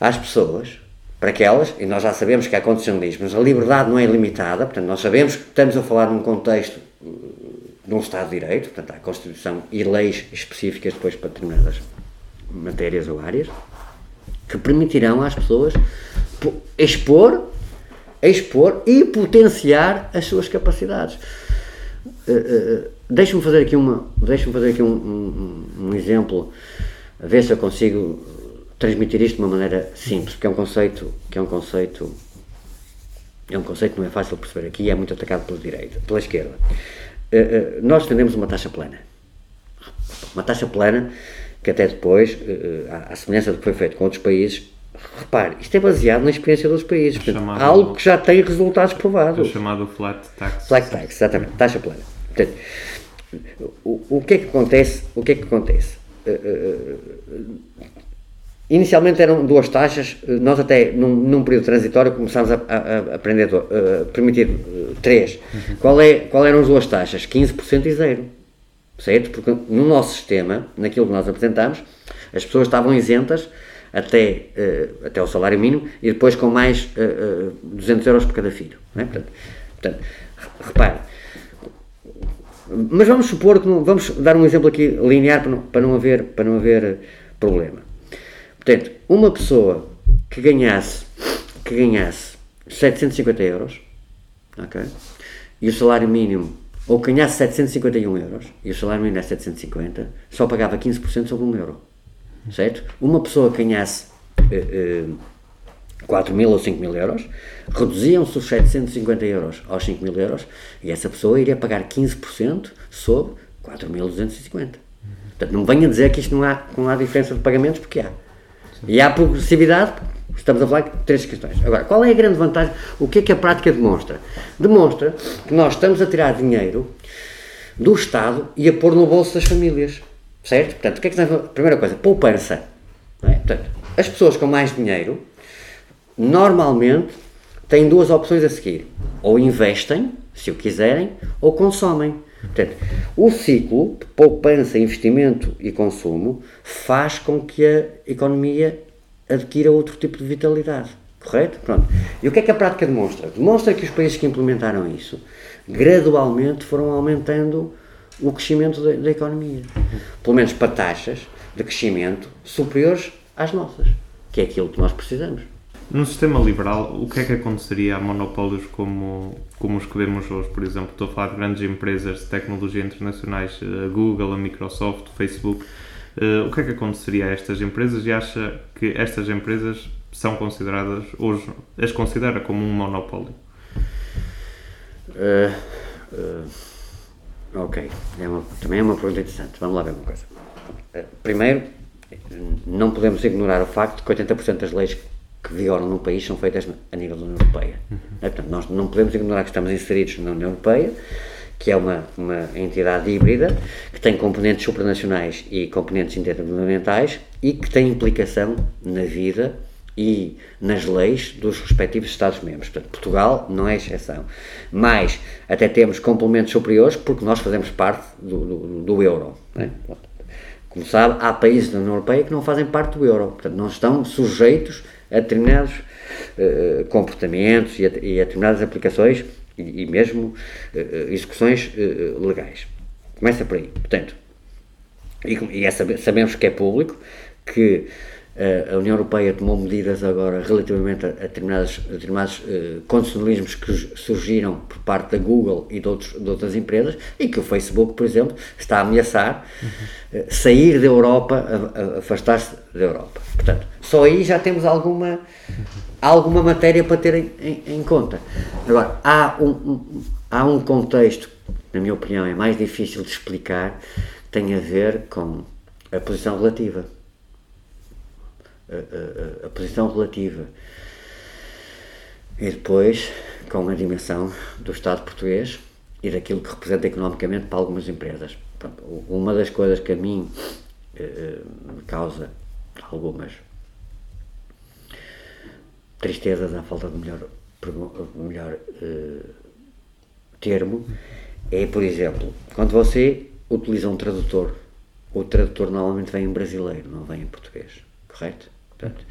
às pessoas para que elas, e nós já sabemos que há condicionalismo, mas a liberdade não é ilimitada, portanto, nós sabemos que estamos a falar num contexto de um Estado de Direito, portanto, há Constituição e leis específicas depois para determinadas matérias ou áreas, que permitirão às pessoas expor expor e potenciar as suas capacidades. Uh, uh, deixa-me fazer aqui, uma, deixa fazer aqui um, um, um, exemplo, a ver se eu consigo transmitir isto de uma maneira simples, porque é um conceito que é um conceito é um conceito que não é fácil de perceber aqui e é muito atacado pela direita, pela esquerda. Uh, nós defendemos uma taxa plana. Uma taxa plana que até depois, à semelhança do que foi feito com outros países, repare, isto é baseado na experiência dos países. Portanto, chamado, algo que já tem resultados provados.
É chamado flat tax.
Flat tax, exatamente, taxa plana. Portanto, o, o que é que acontece? O que é que acontece? Inicialmente eram duas taxas, nós até num, num período transitório começámos a, a, a aprender, a permitir uh, três. Uhum. Qual, é, qual eram as duas taxas? 15% e zero. Certo? Porque no nosso sistema, naquilo que nós apresentámos, as pessoas estavam isentas até, uh, até o salário mínimo e depois com mais uh, uh, 200 euros por cada filho. É? portanto, portanto, repare. Mas vamos supor que não, vamos dar um exemplo aqui linear para não, para não haver, para não haver problema. Portanto, uma pessoa que ganhasse, que ganhasse 750 euros, ok? E o salário mínimo, ou ganhasse 751 euros, e o salário mínimo é 750, só pagava 15% sobre 1 euro, certo? Uma pessoa que ganhasse uh, uh, 4 mil ou 5 mil euros, reduziam-se os 750 euros aos 5 mil euros, e essa pessoa iria pagar 15% sobre 4.250. Portanto, não venha dizer que isto não há, não há diferença de pagamentos, porque há. E há progressividade, estamos a falar de três questões. Agora, qual é a grande vantagem? O que é que a prática demonstra? Demonstra que nós estamos a tirar dinheiro do Estado e a pôr no bolso das famílias. Certo? Portanto, o que é que a Primeira coisa, poupança. É? Portanto, as pessoas com mais dinheiro, normalmente, têm duas opções a seguir. Ou investem, se o quiserem, ou consomem. Portanto, o ciclo de poupança, investimento e consumo faz com que a economia adquira outro tipo de vitalidade. Correto? Pronto. E o que é que a prática demonstra? Demonstra que os países que implementaram isso gradualmente foram aumentando o crescimento da, da economia. Pelo menos para taxas de crescimento superiores às nossas, que é aquilo que nós precisamos.
Num sistema liberal, o que é que aconteceria a monopólios como, como os que vemos hoje? Por exemplo, estou a falar de grandes empresas de tecnologia internacionais, a Google, a Microsoft, o Facebook. Uh, o que é que aconteceria a estas empresas e acha que estas empresas são consideradas, hoje, as considera como um monopólio?
Uh, uh, ok, é uma, também é uma pergunta interessante. Vamos lá ver uma coisa. primeiro, não podemos ignorar o facto de que 80% das leis que vigoram no país são feitas a nível da União Europeia. Uhum. É, portanto, nós não podemos ignorar que estamos inseridos na União Europeia, que é uma, uma entidade híbrida, que tem componentes supranacionais e componentes intergovernamentais e que tem implicação na vida e nas leis dos respectivos Estados-membros. Portanto, Portugal não é exceção. Mas até temos complementos superiores porque nós fazemos parte do, do, do euro. É? Como sabe, há países da União Europeia que não fazem parte do euro. Portanto, não estão sujeitos a determinados uh, comportamentos e a, e a, determinadas aplicações e, e mesmo uh, execuções uh, legais. Começa por aí. Portanto, e, e é sabemos que é público que a União Europeia tomou medidas agora relativamente a, determinados, a determinados uh, condicionalismos que surgiram por parte da Google e de, outros, de outras empresas e que o Facebook, por exemplo, está a ameaçar uhum. uh, sair da Europa, afastar-se da Europa. Portanto, só aí já temos alguma, alguma matéria para ter em, em, em conta. Agora, há um, um, há um contexto, na minha opinião, é mais difícil de explicar, tem a ver com a posição relativa a, a, posição relativa e depois com a dimensão do Estado português e daquilo que representa economicamente para algumas empresas. Pronto, uma das coisas que a mim eh, me causa algumas tristezas à falta de melhor, melhor eh, termo é, por exemplo, quando você utiliza um tradutor, o tradutor normalmente vem em brasileiro, não vem em português, correto? Portanto,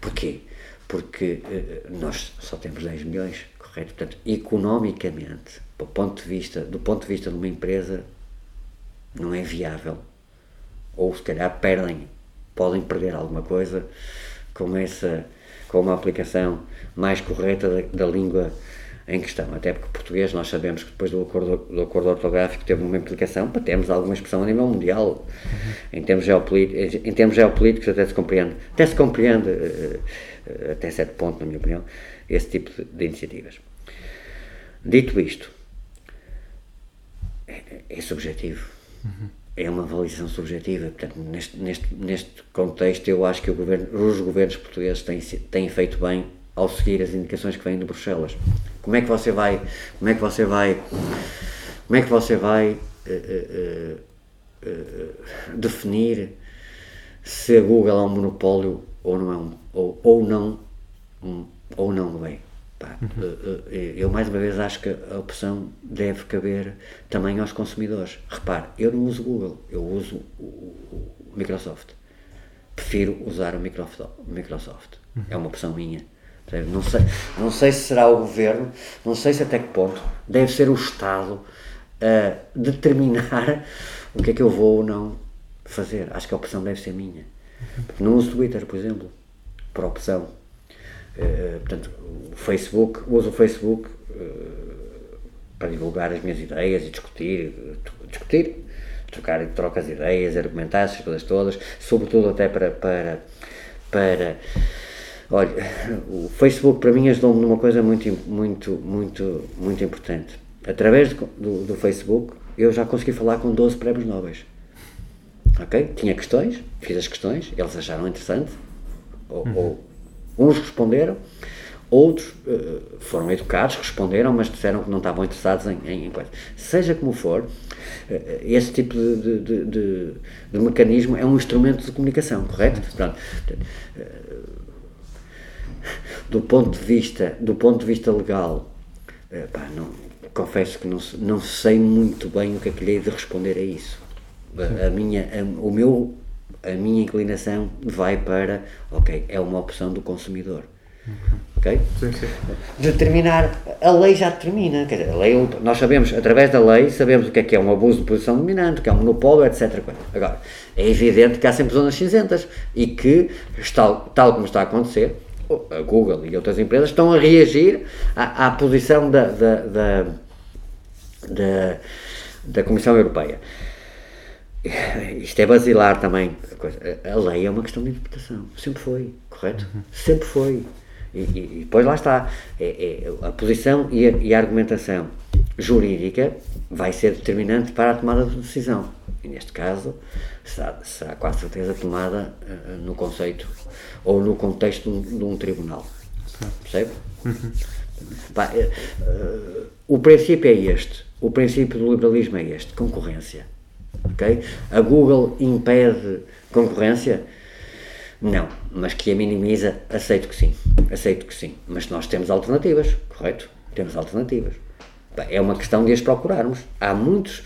porquê? Porque uh, nós só temos 10 milhões, correto? Portanto, economicamente, do ponto de vista, do ponto de vista de uma empresa, não é viável. Ou se calhar perdem, podem perder alguma coisa com essa com uma aplicação mais correta da, da língua em questão, até porque português nós sabemos que depois do acordo, do acordo ortográfico teve uma implicação para termos alguma expressão a nível mundial. Em, termos geopolíticos, em termos geopolíticos até se compreende, até se compreende, uh, até certo ponto, na minha opinião, esse tipo de, de iniciativas. Dito isto, é, é subjetivo. Uhum. É uma avaliação subjetiva. Portanto, neste, neste, neste contexto, eu acho que governo, os governos portugueses têm, têm feito bem ao seguir as indicações que vêm de Bruxelas. Como é que você vai, como é que você vai, como é que você vai uh, uh, uh, definir se a Google é um monopólio ou não é um, ou, ou não um, ou não é? Pá, uhum. Eu mais uma vez acho que a opção deve caber também aos consumidores. Repare, eu não uso Google, eu uso o, o Microsoft. Prefiro usar o Microsoft. Uhum. É uma opção minha. Não sei, não sei se será o governo, não sei se até que ponto deve ser o Estado a determinar <laughs> o que é que eu vou ou não fazer. Acho que a opção deve ser minha. Não uso Twitter, por exemplo, por opção. Uh, portanto, o Facebook, uso o Facebook uh, para divulgar as minhas ideias e discutir, discutir, trocar de ideias, argumentar essas coisas todas, sobretudo até para, para, para Olha, o Facebook para mim ajudou-me numa coisa muito, muito, muito, muito importante. Através do, do, do Facebook eu já consegui falar com 12 prémios nobres. Ok? Tinha questões, fiz as questões, eles acharam interessante, ou, uhum. ou uns responderam, outros uh, foram educados, responderam, mas disseram que não estavam interessados em, em, em coisas. Seja como for, uh, esse tipo de, de, de, de, mecanismo é um instrumento de comunicação, correto? Pronto. Uh, do ponto de vista, do ponto de vista legal, eh, pá, não, confesso que não, não sei muito bem o que é que lhe hei de responder a isso. A, a minha, a, o meu, a minha inclinação vai para, ok, é uma opção do consumidor. Ok? Sim, sim. Determinar, a lei já determina, quer dizer, a lei, nós sabemos, através da lei, sabemos o que é que é um abuso de posição dominante, o que é um monopólio, etc. Agora, é evidente que há sempre zonas cinzentas e que, tal, tal como está a acontecer, a Google e outras empresas estão a reagir à, à posição da, da, da, da, da Comissão Europeia. Isto é basilar também. A lei é uma questão de interpretação. Sempre foi, correto? Uhum. Sempre foi. E, e, e, depois lá está. É, é a posição e a, e a, argumentação jurídica vai ser determinante para a tomada de decisão. E neste caso, será, será com certeza tomada uh, no conceito ou no contexto de um, tribunal. Percebe? Uhum. Pá, uh, o princípio é este. O princípio do liberalismo é este: concorrência. Okay? A Google impede concorrência? Não, mas que a minimiza, aceito que sim. Aceito que sim. Mas nós temos alternativas, correto? Temos alternativas. É uma questão de as procurarmos. Há muitos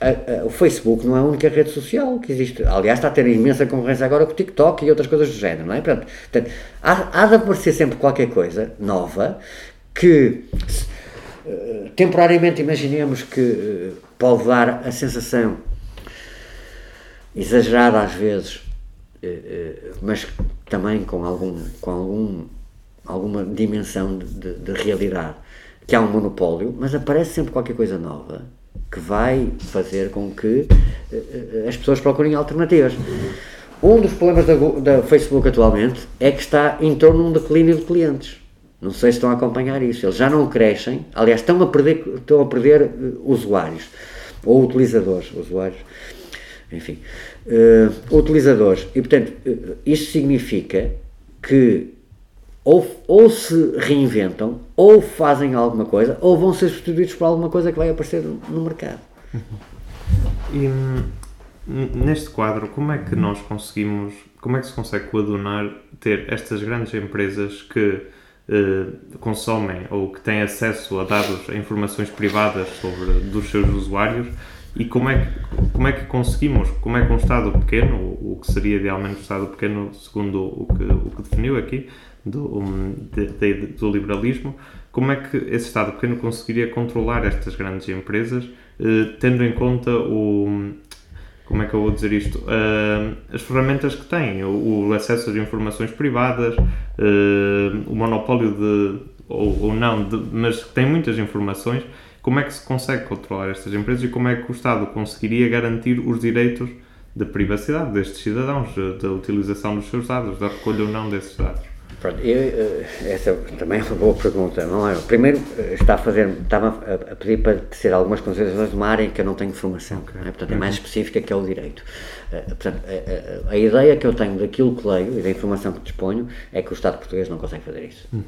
a, a, o Facebook não é a única rede social que existe. Aliás, está a ter imensa concorrência agora com o TikTok e outras coisas do género, não é? Portanto, portanto há, há de aparecer sempre qualquer coisa nova que, uh, temporariamente, imaginemos que uh, pode dar a sensação exagerada às vezes, uh, mas também com, algum, com algum, alguma dimensão de, de, de realidade, que há um monopólio, mas aparece sempre qualquer coisa nova que vai fazer com que uh, as pessoas procurem alternativas. Um dos problemas da, da, Facebook atualmente é que está em torno de um declínio de clientes. Não sei se estão a acompanhar isso. Eles já não crescem, aliás, estão a perder, estão a perder uh, usuários ou utilizadores. Usuários, enfim, uh, utilizadores. E portanto, isso significa que ou, ou se reinventam, ou fazem alguma coisa, ou vão ser substituídos por alguma coisa que vai aparecer no mercado. <laughs>
E hum, neste quadro, como é que nós conseguimos, como é que se consegue coadunar ter estas grandes empresas que eh, consomem ou que têm acesso a dados, a informações privadas sobre dos seus usuários e como é que, como é que conseguimos, como é que um Estado pequeno, o que seria idealmente um Estado pequeno segundo o que, o que definiu aqui, do, de, de, do liberalismo, como é que esse Estado pequeno conseguiria controlar estas grandes empresas, eh, tendo em conta o. Como é que eu vou dizer isto? Uh, as ferramentas que têm, o, o, acesso às informações privadas, uh, o monopólio de ou, ou não, de, mas têm muitas informações, como é que se consegue controlar estas empresas e como é que o Estado conseguiria garantir os direitos de privacidade destes cidadãos, da utilização dos seus dados, da recolha ou não desses dados?
Pronto, eu, eh, essa também é uma boa pergunta, não é? Primeiro, eh, está a fazer, estava a pedir para tecer algumas considerações de uma área em que eu não tenho formação, okay. é? portanto é mais uhum. específica que é o direito. Uh, portanto, a, a, a, ideia que eu tenho daquilo que leio e da informação que disponho é que o Estado português não consegue fazer isso. Uhum.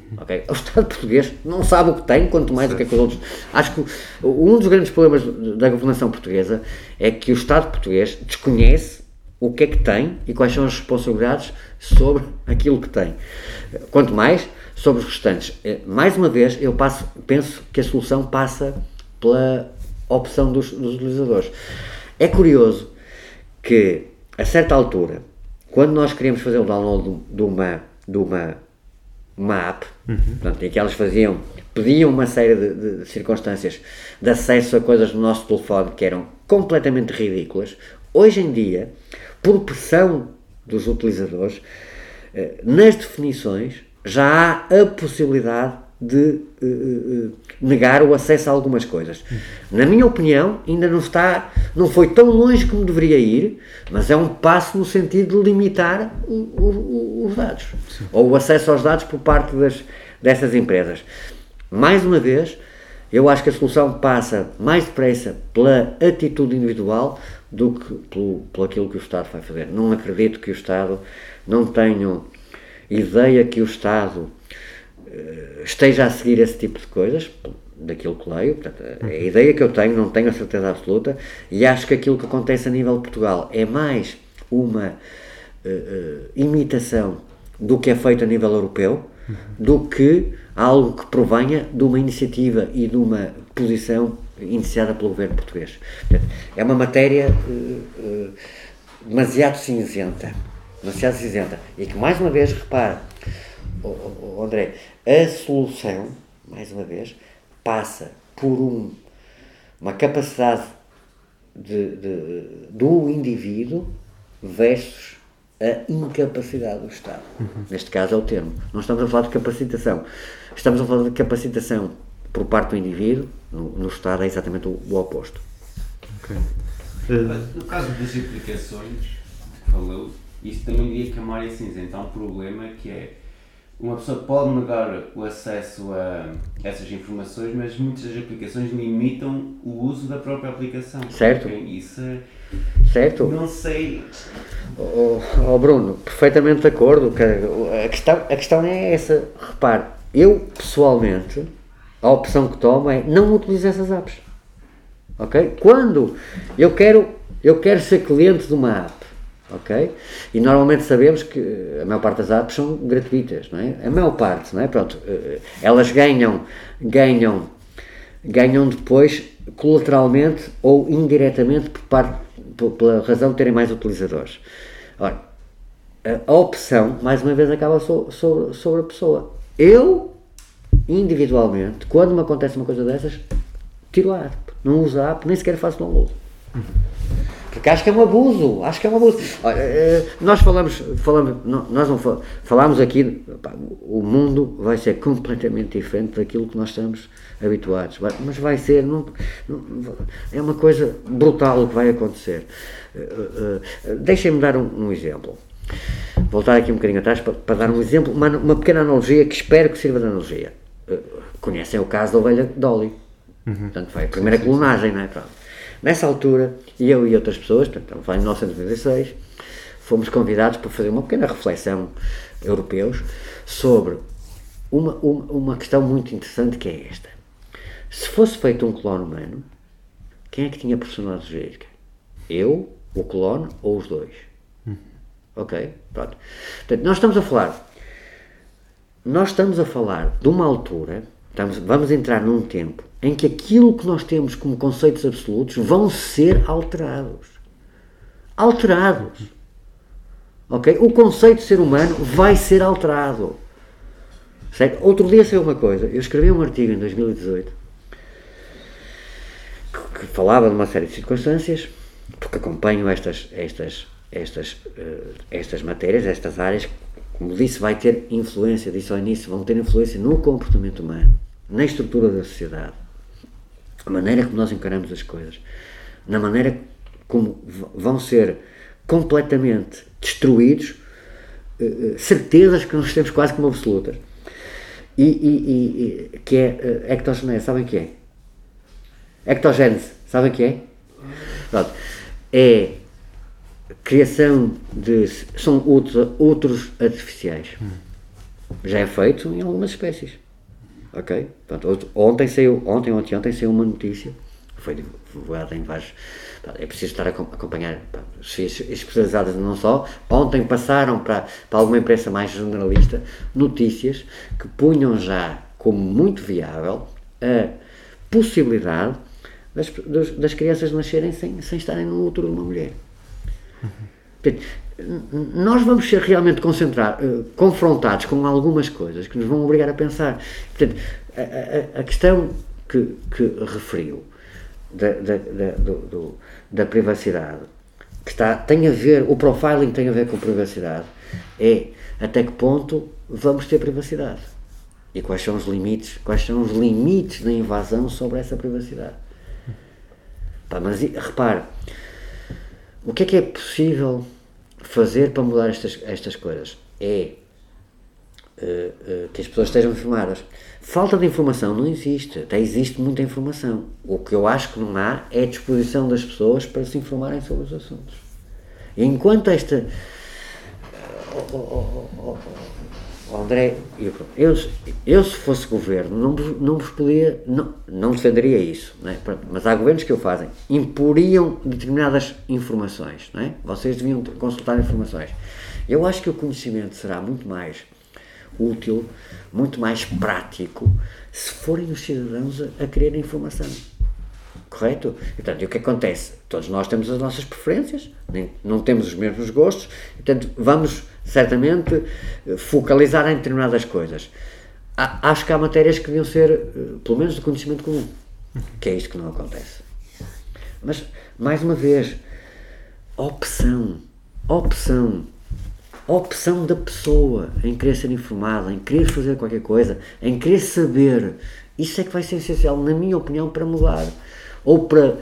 O Estado português não sabe o que tem, quanto mais o que é que os outros. Acho que um dos grandes problemas da governação portuguesa é que o Estado português desconhece o que é que tem e quais são as responsabilidades sobre aquilo que tem. Quanto mais sobre os restantes. Eh, mais uma vez, eu passo, penso que a solução passa pela opção dos, dos utilizadores. É curioso que, a certa altura, quando nós queríamos fazer o download de uma, de uma, uma app, uhum. portanto, em que elas faziam, pediam uma série de, de circunstâncias de acesso a coisas no nosso telefone que eram completamente ridículas, hoje em dia, por pressão dos utilizadores, eh, nas definições já há a possibilidade de uh, uh, negar o acesso a algumas coisas. Na minha opinião, ainda não está, não foi tão longe como deveria ir, mas é um passo no sentido de limitar o, o, os dados Sim. ou o acesso aos dados por parte das, dessas empresas. Mais uma vez, eu acho que a solução passa mais depressa pela atitude individual do que pelo, pelo aquilo que o Estado vai fazer. Não acredito que o Estado, não tenho ideia que o Estado uh, esteja a seguir esse tipo de coisas, daquilo que leio, portanto, é a uhum. ideia que eu tenho, não tenho a certeza absoluta, e acho que aquilo que acontece a nível de Portugal é mais uma uh, uh, imitação do que é feito a nível europeu, do que algo que provenha de uma iniciativa e de uma posição iniciada pelo governo português. É uma matéria uh, uh, demasiado cinzenta, demasiado cinzenta, e que mais uma vez, repara, oh, oh, André, a solução, mais uma vez, passa por um, uma capacidade de, de, do indivíduo versus a incapacidade do Estado. Uhum. Neste caso é o termo. Não estamos a falar de capacitação. Estamos a falar de capacitação por parte do indivíduo, no, no Estado é exatamente o, o oposto.
Okay. No caso das aplicações que falou, isso também diria que a área cinzenta há um problema que é uma pessoa pode negar o acesso a essas informações, mas muitas das aplicações limitam o uso da própria aplicação.
Certo.
Isso é,
certo.
Não sei.
Oh, oh, Bruno, perfeitamente de acordo. A questão, a questão é essa. Repare, eu pessoalmente a opção que tomo é não utilizo essas apps. Ok? Quando eu quero, eu quero ser cliente de uma app, ok? E normalmente sabemos que a maior parte das apps são gratuitas, não é? A maior parte, não é? Pronto, eh, elas ganham, ganham, ganham depois colateralmente ou indiretamente por parte, pela razão de terem mais utilizadores. Ora, a opção, mais uma vez, acaba sobre, sobre a pessoa. Eu individualmente, quando me acontece uma coisa dessas, tiro a app. Não uso a app, nem sequer faço download. Porque acho que é um abuso, acho que é um abuso. Eh, nós falamos, falamos nós não falamos aqui, o mundo vai ser completamente diferente daquilo que nós estamos habituados, mas vai ser, não, não, é uma coisa brutal o que vai acontecer. Eh, eh, deixem-me dar um, um, exemplo. Voltar aqui um bocadinho atrás para, para dar um exemplo, uma, uma pequena analogia que espero que sirva de analogia. Conhecem o caso da ovelha Dolly. Uhum. Portanto, foi a primeira sim, clonagem, não é? Pronto. Nessa altura, eu e outras pessoas, portanto, em 1996, fomos convidados para fazer uma pequena reflexão europeus sobre uma, uma, uma questão muito interessante que é esta. Se fosse feito um clone humano, quem é que tinha personalidade jurídica? Eu, o clone ou os dois? Ok? Pronto. Portanto, nós estamos a falar nós estamos a falar de uma altura, estamos, vamos entrar num tempo em que aquilo que nós temos como conceitos absolutos vão ser alterados. Alterados. Ok? O conceito de ser humano vai ser alterado. Certo? Outro dia saiu uma coisa. Eu escrevi um artigo em 2018 que, que falava de uma série de circunstâncias, porque acompanho estas, estas, estas, uh, estas matérias, estas áreas como disse, vai ter influência, disse ao início, vão ter influência no comportamento humano, na estrutura da sociedade, a maneira como nós encaramos as coisas, na maneira como vão ser completamente destruídos uh, certezas que nós temos quase como absolutas. E, e, e que é uh, sabem o que é? Ectogênese, sabem o que é? Pronto. É criação de. são outros, outros artificiais. Já é feito em algumas espécies. Ok? Pronto, ontem saiu, ontem, ontem, ontem saiu uma notícia, foi divulgada em vários. É preciso estar a acompanhar especializadas não só. Ontem passaram para, para alguma imprensa mais generalista notícias que punham já como muito viável a possibilidade das, das crianças nascerem sem, sem estarem no útero de uma mulher. Portanto, nós vamos ser realmente uh, confrontados com algumas coisas que nos vão obrigar a pensar. Portanto, a, a, a questão que, que referiu da, da, da, do, do, da privacidade, que está, tem a ver, o profiling tem a ver com privacidade, é até que ponto vamos ter privacidade. E quais são os limites, quais são os limites da invasão sobre essa privacidade. Pá, mas repare, o que é que é possível fazer para mudar estas, estas coisas? É uh, uh, que as pessoas estejam informadas. Falta de informação não existe, até existe muita informação. O que eu acho que não há é a disposição das pessoas para se informarem sobre os assuntos. enquanto esta. Oh, oh, oh, André, eu, eu, eu, se fosse governo não, não vos podia, não, não defenderia isso, não é? mas há governos que o fazem, imporiam determinadas informações, não é? vocês deviam consultar informações. Eu acho que o conhecimento será muito mais útil, muito mais prático, se forem os cidadãos a, a querer informação. Correto? Portanto, e o que acontece? Todos nós temos as nossas preferências, nem, não temos os mesmos gostos, portanto, vamos certamente focalizar em determinadas coisas. Acho que há matérias que deviam ser, eh, pelo menos, de conhecimento comum, que é isto que não acontece. Mas, mais uma vez, opção, opção, opção da pessoa em querer ser informada, em querer fazer qualquer coisa, em querer saber. Isso é que vai ser essencial, na minha opinião, para mudar ou para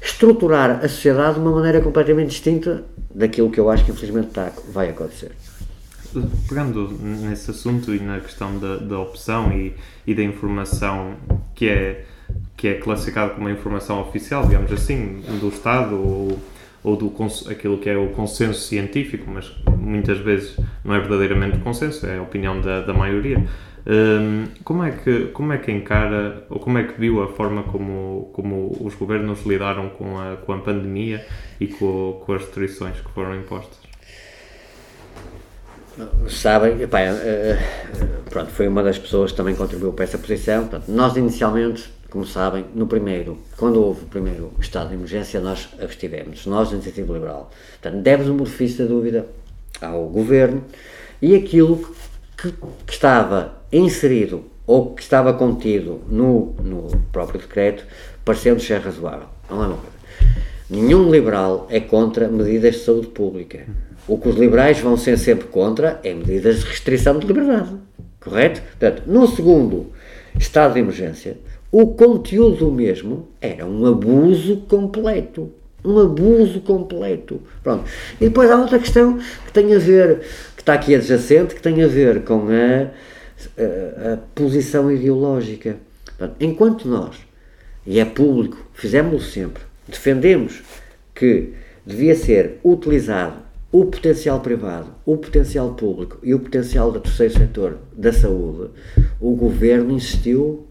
estruturar a sociedade de uma maneira completamente distinta daquilo que eu acho que infelizmente está, vai acontecer.
Pegando nesse assunto e na questão da, da opção e, e da informação que é, que é classificada como informação oficial, digamos assim, do Estado ou, ou do aquilo que é o consenso científico, mas muitas vezes não é verdadeiramente consenso, é a opinião da, da maioria. Um, como, é que, como é que encara, ou como é que viu a forma como, como os governos lidaram com a, com a pandemia e com, com as restrições que foram impostas?
Sabem, epá, uh, pronto, foi uma das pessoas que também contribuiu para essa posição. Portanto, nós inicialmente, como sabem, no primeiro, quando houve o primeiro estado de emergência, nós abstivemos, nós, Iniciativa Liberal. Portanto, demos um benefício da dúvida ao governo e aquilo que, que estava inserido ou que estava contido no, no próprio decreto, parecendo ser razoável. Não é uma coisa. Nenhum liberal é contra medidas de saúde pública. O que os liberais vão ser sempre contra é medidas de restrição de liberdade. Correto? Portanto, no segundo estado de emergência, o conteúdo do mesmo era um abuso completo. Um abuso completo. Pronto. E depois há outra questão que tem a ver, que está aqui adjacente, que tem a ver com a a, a posição ideológica. Enquanto nós, e é público, fizemos-lo sempre, defendemos que devia ser utilizado o potencial privado, o potencial público e o potencial do terceiro setor da saúde, o governo insistiu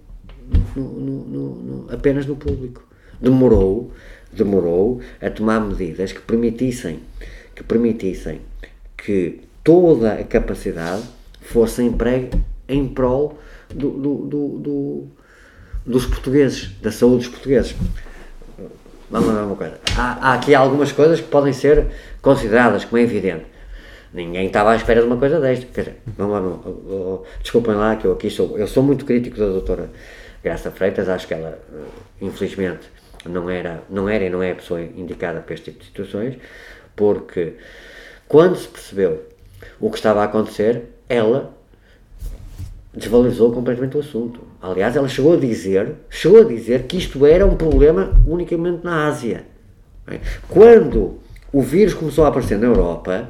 no, no, no, apenas no público. Demorou, demorou a tomar medidas que permitissem que permitissem que toda a capacidade fosse empregue em prol do, do, do, dos portugueses, da saúde dos portugueses. Vamos lá uma coisa. Há, há, aqui algumas coisas que podem ser consideradas, como é evidente. Ninguém estava à espera de uma coisa desta. Quer dizer, vamos lá, não, oh, desculpem lá que eu aqui sou, eu sou muito crítico da doutora Graça Freitas, acho que ela, eh, infelizmente, não era, não era e não é a pessoa indicada para este tipo de situações, porque quando se percebeu o que estava a acontecer, ela desvalorizou completamente o assunto. Aliás, ela chegou a dizer, chegou a dizer que isto era um problema unicamente na Ásia. Quando o vírus começou a aparecer na Europa,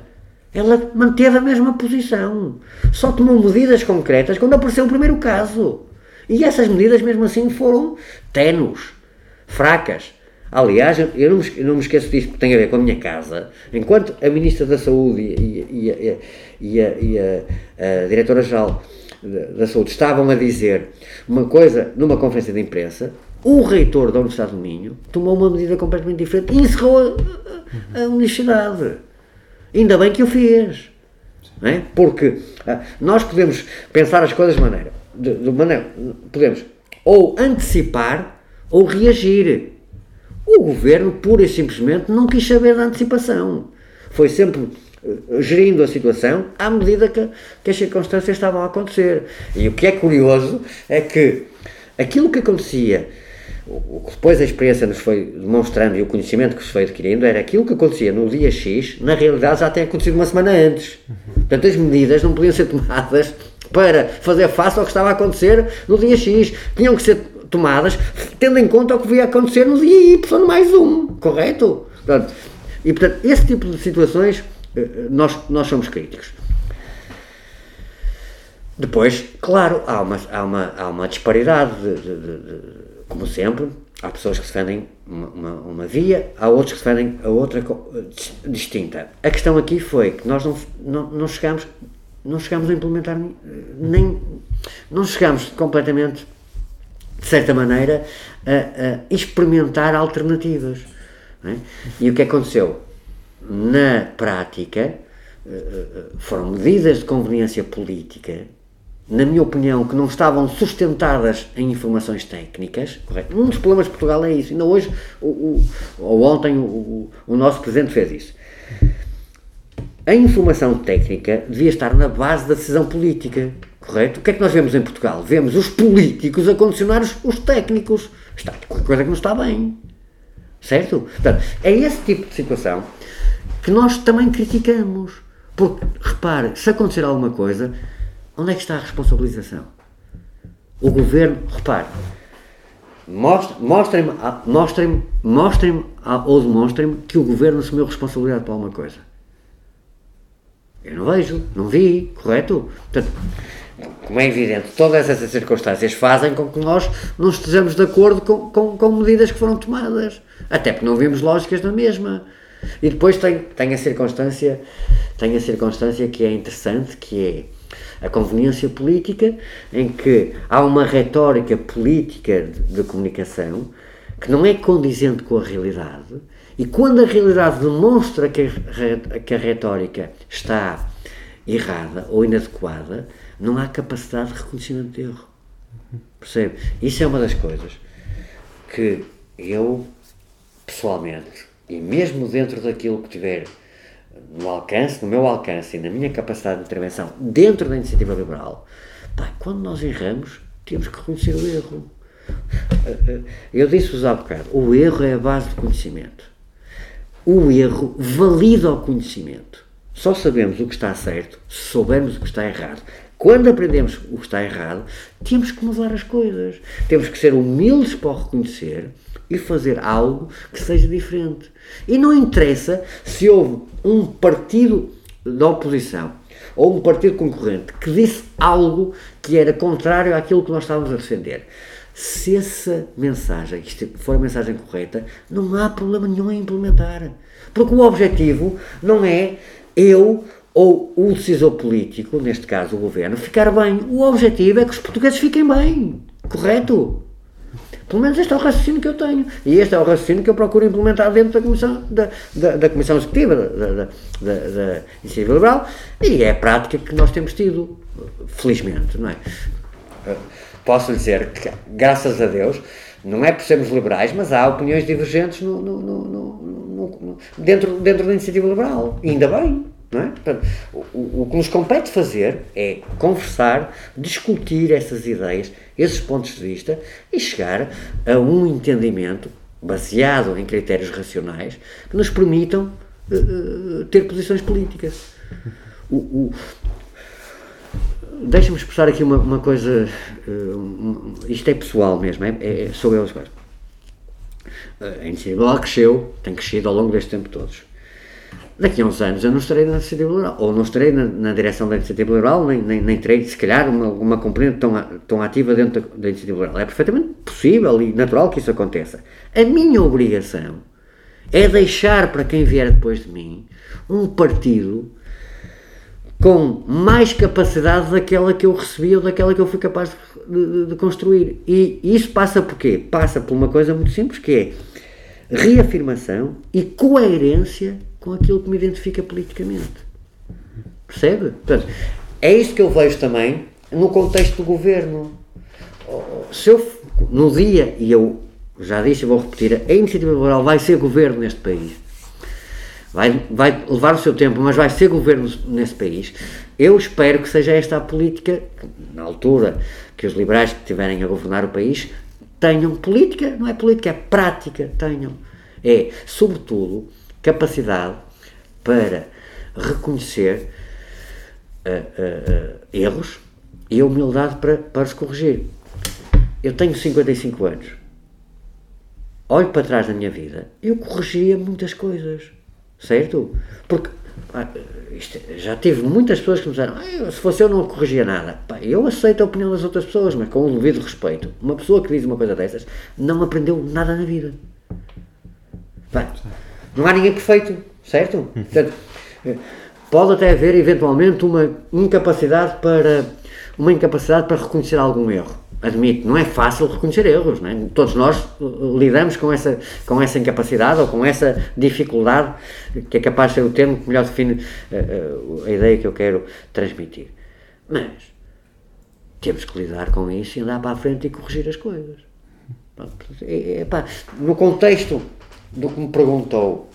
ela manteve a mesma posição. Só tomou medidas concretas quando apareceu o primeiro caso. E essas medidas, mesmo assim, foram tenues, fracas. Aliás, eu não, me, eu não me esqueço disso porque tem a ver com a minha casa. Enquanto a Ministra da Saúde e, e, e, e a, a, a Diretora-Geral da Saúde estavam a dizer uma coisa numa conferência de imprensa, o reitor da Universidade do Minho tomou uma medida completamente diferente e encerrou a, a, universidade. Ainda bem que o fez. É? Porque ah, nós podemos pensar as coisas de maneira, de, de maneira, podemos ou antecipar ou reagir. O governo, pura e simplesmente, não quis saber da antecipação. Foi sempre gerindo a situação à medida que, que as circunstâncias estavam a acontecer. E o que é curioso é que aquilo que acontecia, o que depois a experiência nos foi demonstrando e o conhecimento que se foi adquirindo, era aquilo que acontecia no dia X, na realidade já tem acontecido uma semana antes. Portanto, as medidas não podiam ser tomadas para fazer face ao que estava a acontecer no dia X. Tinham que ser tomadas tendo em conta o que ia acontecer no dia Y mais um, correto? Portanto, e portanto, esse tipo de situações eh, nós, nós somos críticos. Depois, claro, há uma, há uma, há uma disparidade, de, de, de, como sempre, há pessoas que defendem uma, uma, uma, via, há outros que defendem a outra distinta. A questão aqui foi que nós não, não, não chegamos não chegamos a implementar nem não chegamos completamente de certa maneira a, a experimentar alternativas é? e o que aconteceu na prática eh, eh, foram medidas de conveniência política na minha opinião, que não estavam sustentadas em informações técnicas, correto? Um dos problemas de Portugal é isso. Ainda hoje, o, o, ou ontem, o, o nosso Presidente fez isso. A informação técnica devia estar na base da decisão política, correto? O que é que nós vemos em Portugal? Vemos os políticos a condicionar os, os técnicos. Está qualquer coisa que não está bem. Certo? Portanto, é esse tipo de situação que nós também criticamos. Porque, repare, se acontecer alguma coisa, onde é que está a responsabilização? O governo, repare, mostrem-me mostrem mostrem ou demonstrem-me que o governo assumiu responsabilidade para alguma coisa. Eu não vejo, não vi, correto? Portanto, como é evidente, todas essas circunstâncias fazem com que nós não estejamos de acordo com, com, com medidas que foram tomadas. Até porque não vimos lógicas na mesma. E depois tem, tem, a circunstância, tem a circunstância que é interessante, que é a conveniência política, em que há uma retórica política de, de comunicação que não é condizente com a realidade e quando a realidade demonstra que a, que a retórica está errada ou inadequada, não há capacidade de reconhecimento de erro. Percebe? Isso é uma das coisas que eu, pessoalmente, e mesmo dentro daquilo que tiver no alcance, no meu alcance e na minha capacidade de intervenção dentro da iniciativa liberal, pá, quando nós erramos, temos que reconhecer o erro. <laughs> Eu disse-vos há bocado, o erro é a base do conhecimento o erro valida o conhecimento. Só sabemos o que está certo se soubermos o que está errado. Quando aprendemos o que está errado, temos que mudar as coisas. Temos que ser humildes para o reconhecer e fazer algo que seja diferente. E não interessa se houve um partido da oposição ou um partido concorrente que disse algo que era contrário àquilo que nós estávamos a defender. Se essa mensagem for a mensagem correta, não há problema nenhum em implementar. Porque o objetivo não é eu ou o decisor político, neste caso o governo, ficar bem. O objetivo é que os portugueses fiquem bem. Correto? Pelo menos este é o raciocínio que eu tenho. E este é o raciocínio que eu procuro implementar dentro da Comissão, da, da, da comissão Executiva da, Iniciativa Liberal. E é a prática que nós temos tido, felizmente, não é? posso dizer que, graças a Deus, não é por sermos liberais, mas há opiniões divergentes no, no, no, dentro, dentro da iniciativa liberal. E ainda bem. É? O, o que nos compete fazer é conversar, discutir essas ideias, esses pontos de vista e chegar a um entendimento baseado em critérios racionais que nos permitam uh, ter posições políticas. o, o Deixa-me expressar aqui uma, uma coisa, uh, isto é pessoal mesmo, é, é, sou eu agora. A iniciativa cresceu, tem crescido ao longo deste tempo todos. Daqui a uns anos eu não estarei na iniciativa liberal, ou não estarei na, na direção da iniciativa liberal, nem, nem, nem terei, se calhar, uma, uma componente tão, tão ativa dentro da, da iniciativa liberal. É perfeitamente possível e natural que isso aconteça. A minha obrigação é deixar para quem vier depois de mim um partido com mais capacidade daquela que eu recebi ou daquela que eu fui capaz de, de, de, construir. E isso passa por quê? Passa por uma coisa muito simples que é reafirmação e coerência com aquilo que me identifica politicamente. Percebe? Portanto, é isso que eu vejo também no contexto do governo. Se eu, no dia, e eu já disse e vou repetir, a iniciativa liberal vai ser governo neste país vai, vai levar o seu tempo, mas vai ser governo nesse país. Eu espero que seja esta a política, na altura que os liberais que estiverem a governar o país tenham política, não é política, é prática, tenham. É, sobretudo, capacidade para reconhecer uh, uh, erros e a humildade para, para os corrigir. Eu tenho 55 anos. Olho para trás da minha vida, eu corrigia muitas coisas certo? Porque pá, isto, já tive muitas pessoas que me disseram ah, se fosse eu não corrigia nada. Pá, eu aceito a opinião das outras pessoas, mas com o devido respeito. Uma pessoa que diz uma coisa dessas não aprendeu nada na vida. Pá, não há ninguém perfeito, certo? Portanto, pode até haver eventualmente uma incapacidade para uma incapacidade para reconhecer algum erro admito, não é fácil reconhecer erros, não é? todos nós uh, lidamos com essa, com essa incapacidade ou com essa dificuldade que é capaz de ser o termo que melhor define uh, uh, a ideia que eu quero transmitir. Mas temos que lidar com isso e andar para a frente e corrigir as coisas. É, é, pá, no contexto do que me perguntou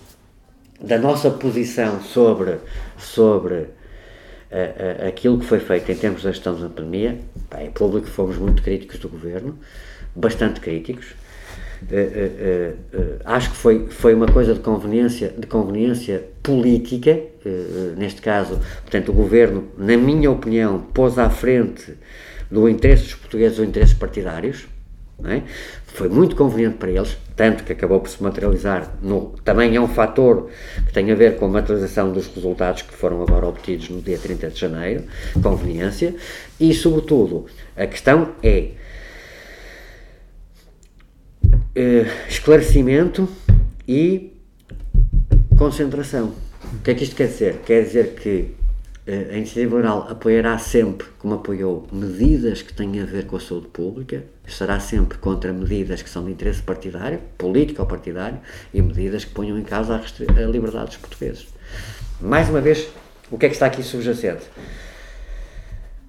da nossa posição sobre, sobre a, a, aquilo que foi feito em termos da gestão da pandemia, pá, é público que fomos muito críticos do governo, bastante críticos. Uh, uh, uh, acho que foi, foi uma coisa de conveniência, de conveniência política, neste caso, portanto, o governo, na minha opinião, pôs à frente do interesse dos portugueses os interesses partidários, é? Foi muito conveniente para eles, tanto que acabou por se materializar. No, também é um fator que tem a ver com a materialização dos resultados que foram agora obtidos no dia 30 de janeiro, conveniência, e, sobretudo, a questão é uh, esclarecimento e concentração. O que é que isto quer dizer? Quer dizer que a Iniciativa Liberal apoiará sempre, como apoiou, medidas que têm a ver com a saúde pública, estará sempre contra medidas que são de interesse partidário, político ou partidário, e medidas que ponham em causa a, a liberdade dos portugueses. Mais uma vez, o que é que está aqui subjacente?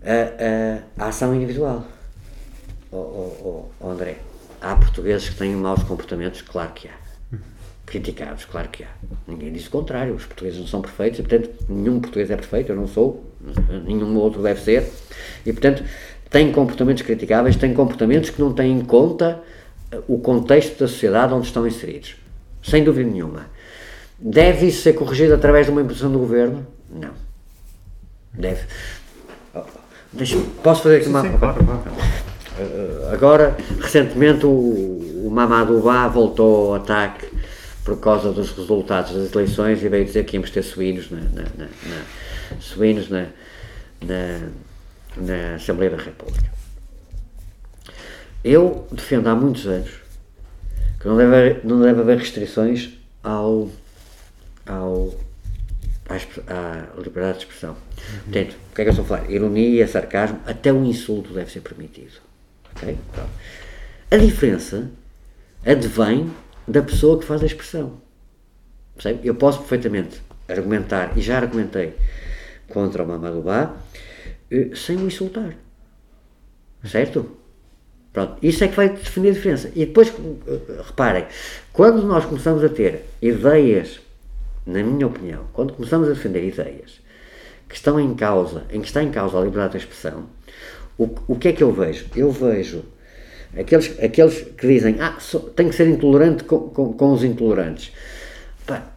A, a, a ação individual. Oh, oh, oh, André, há portugueses que têm maus comportamentos? Claro que há criticados, claro que há. Ninguém diz o contrário, os portugueses não são perfeitos e, portanto, nenhum português é perfeito, eu não sou, nenhum outro deve ser, e, portanto, têm comportamentos criticáveis, têm comportamentos que não têm em conta eh, o contexto da sociedade onde estão inseridos. Sem dúvida nenhuma. Deve isso ser corrigido através de uma imposição do governo? Não. Deve. Oh, deixa, posso fazer aqui uma. Sim, claro, claro. Eh, agora, recentemente, o, o Mamadou Ba voltou ao ataque por causa dos resultados das eleições e veio dizer que íamos ter suínos na, na, na, na suínos na, na, Assembleia da República. Eu defendo há muitos anos que não deve haver, não deve haver restrições ao, ao, à, liberdade de expressão. Uhum. Portanto, o que é que eu estou a falar? Ironia, sarcasmo, até o insulto deve ser permitido. Okay? A diferença advém da pessoa que faz a expressão. Eu posso perfeitamente argumentar, e já argumentei contra o Mamadou Ba, eh, sem o insultar. Certo? Pronto, isso é que vai definir a diferença. E depois, eh, reparem, quando nós começamos a ter ideias, na minha opinião, quando começamos a defender ideias que estão em causa, em que está em causa a liberdade de expressão, o, o que é que eu vejo? Eu vejo Aqueles, aqueles que dizem, ah, só, tem que ser intolerante com, com, com os intolerantes. Pá,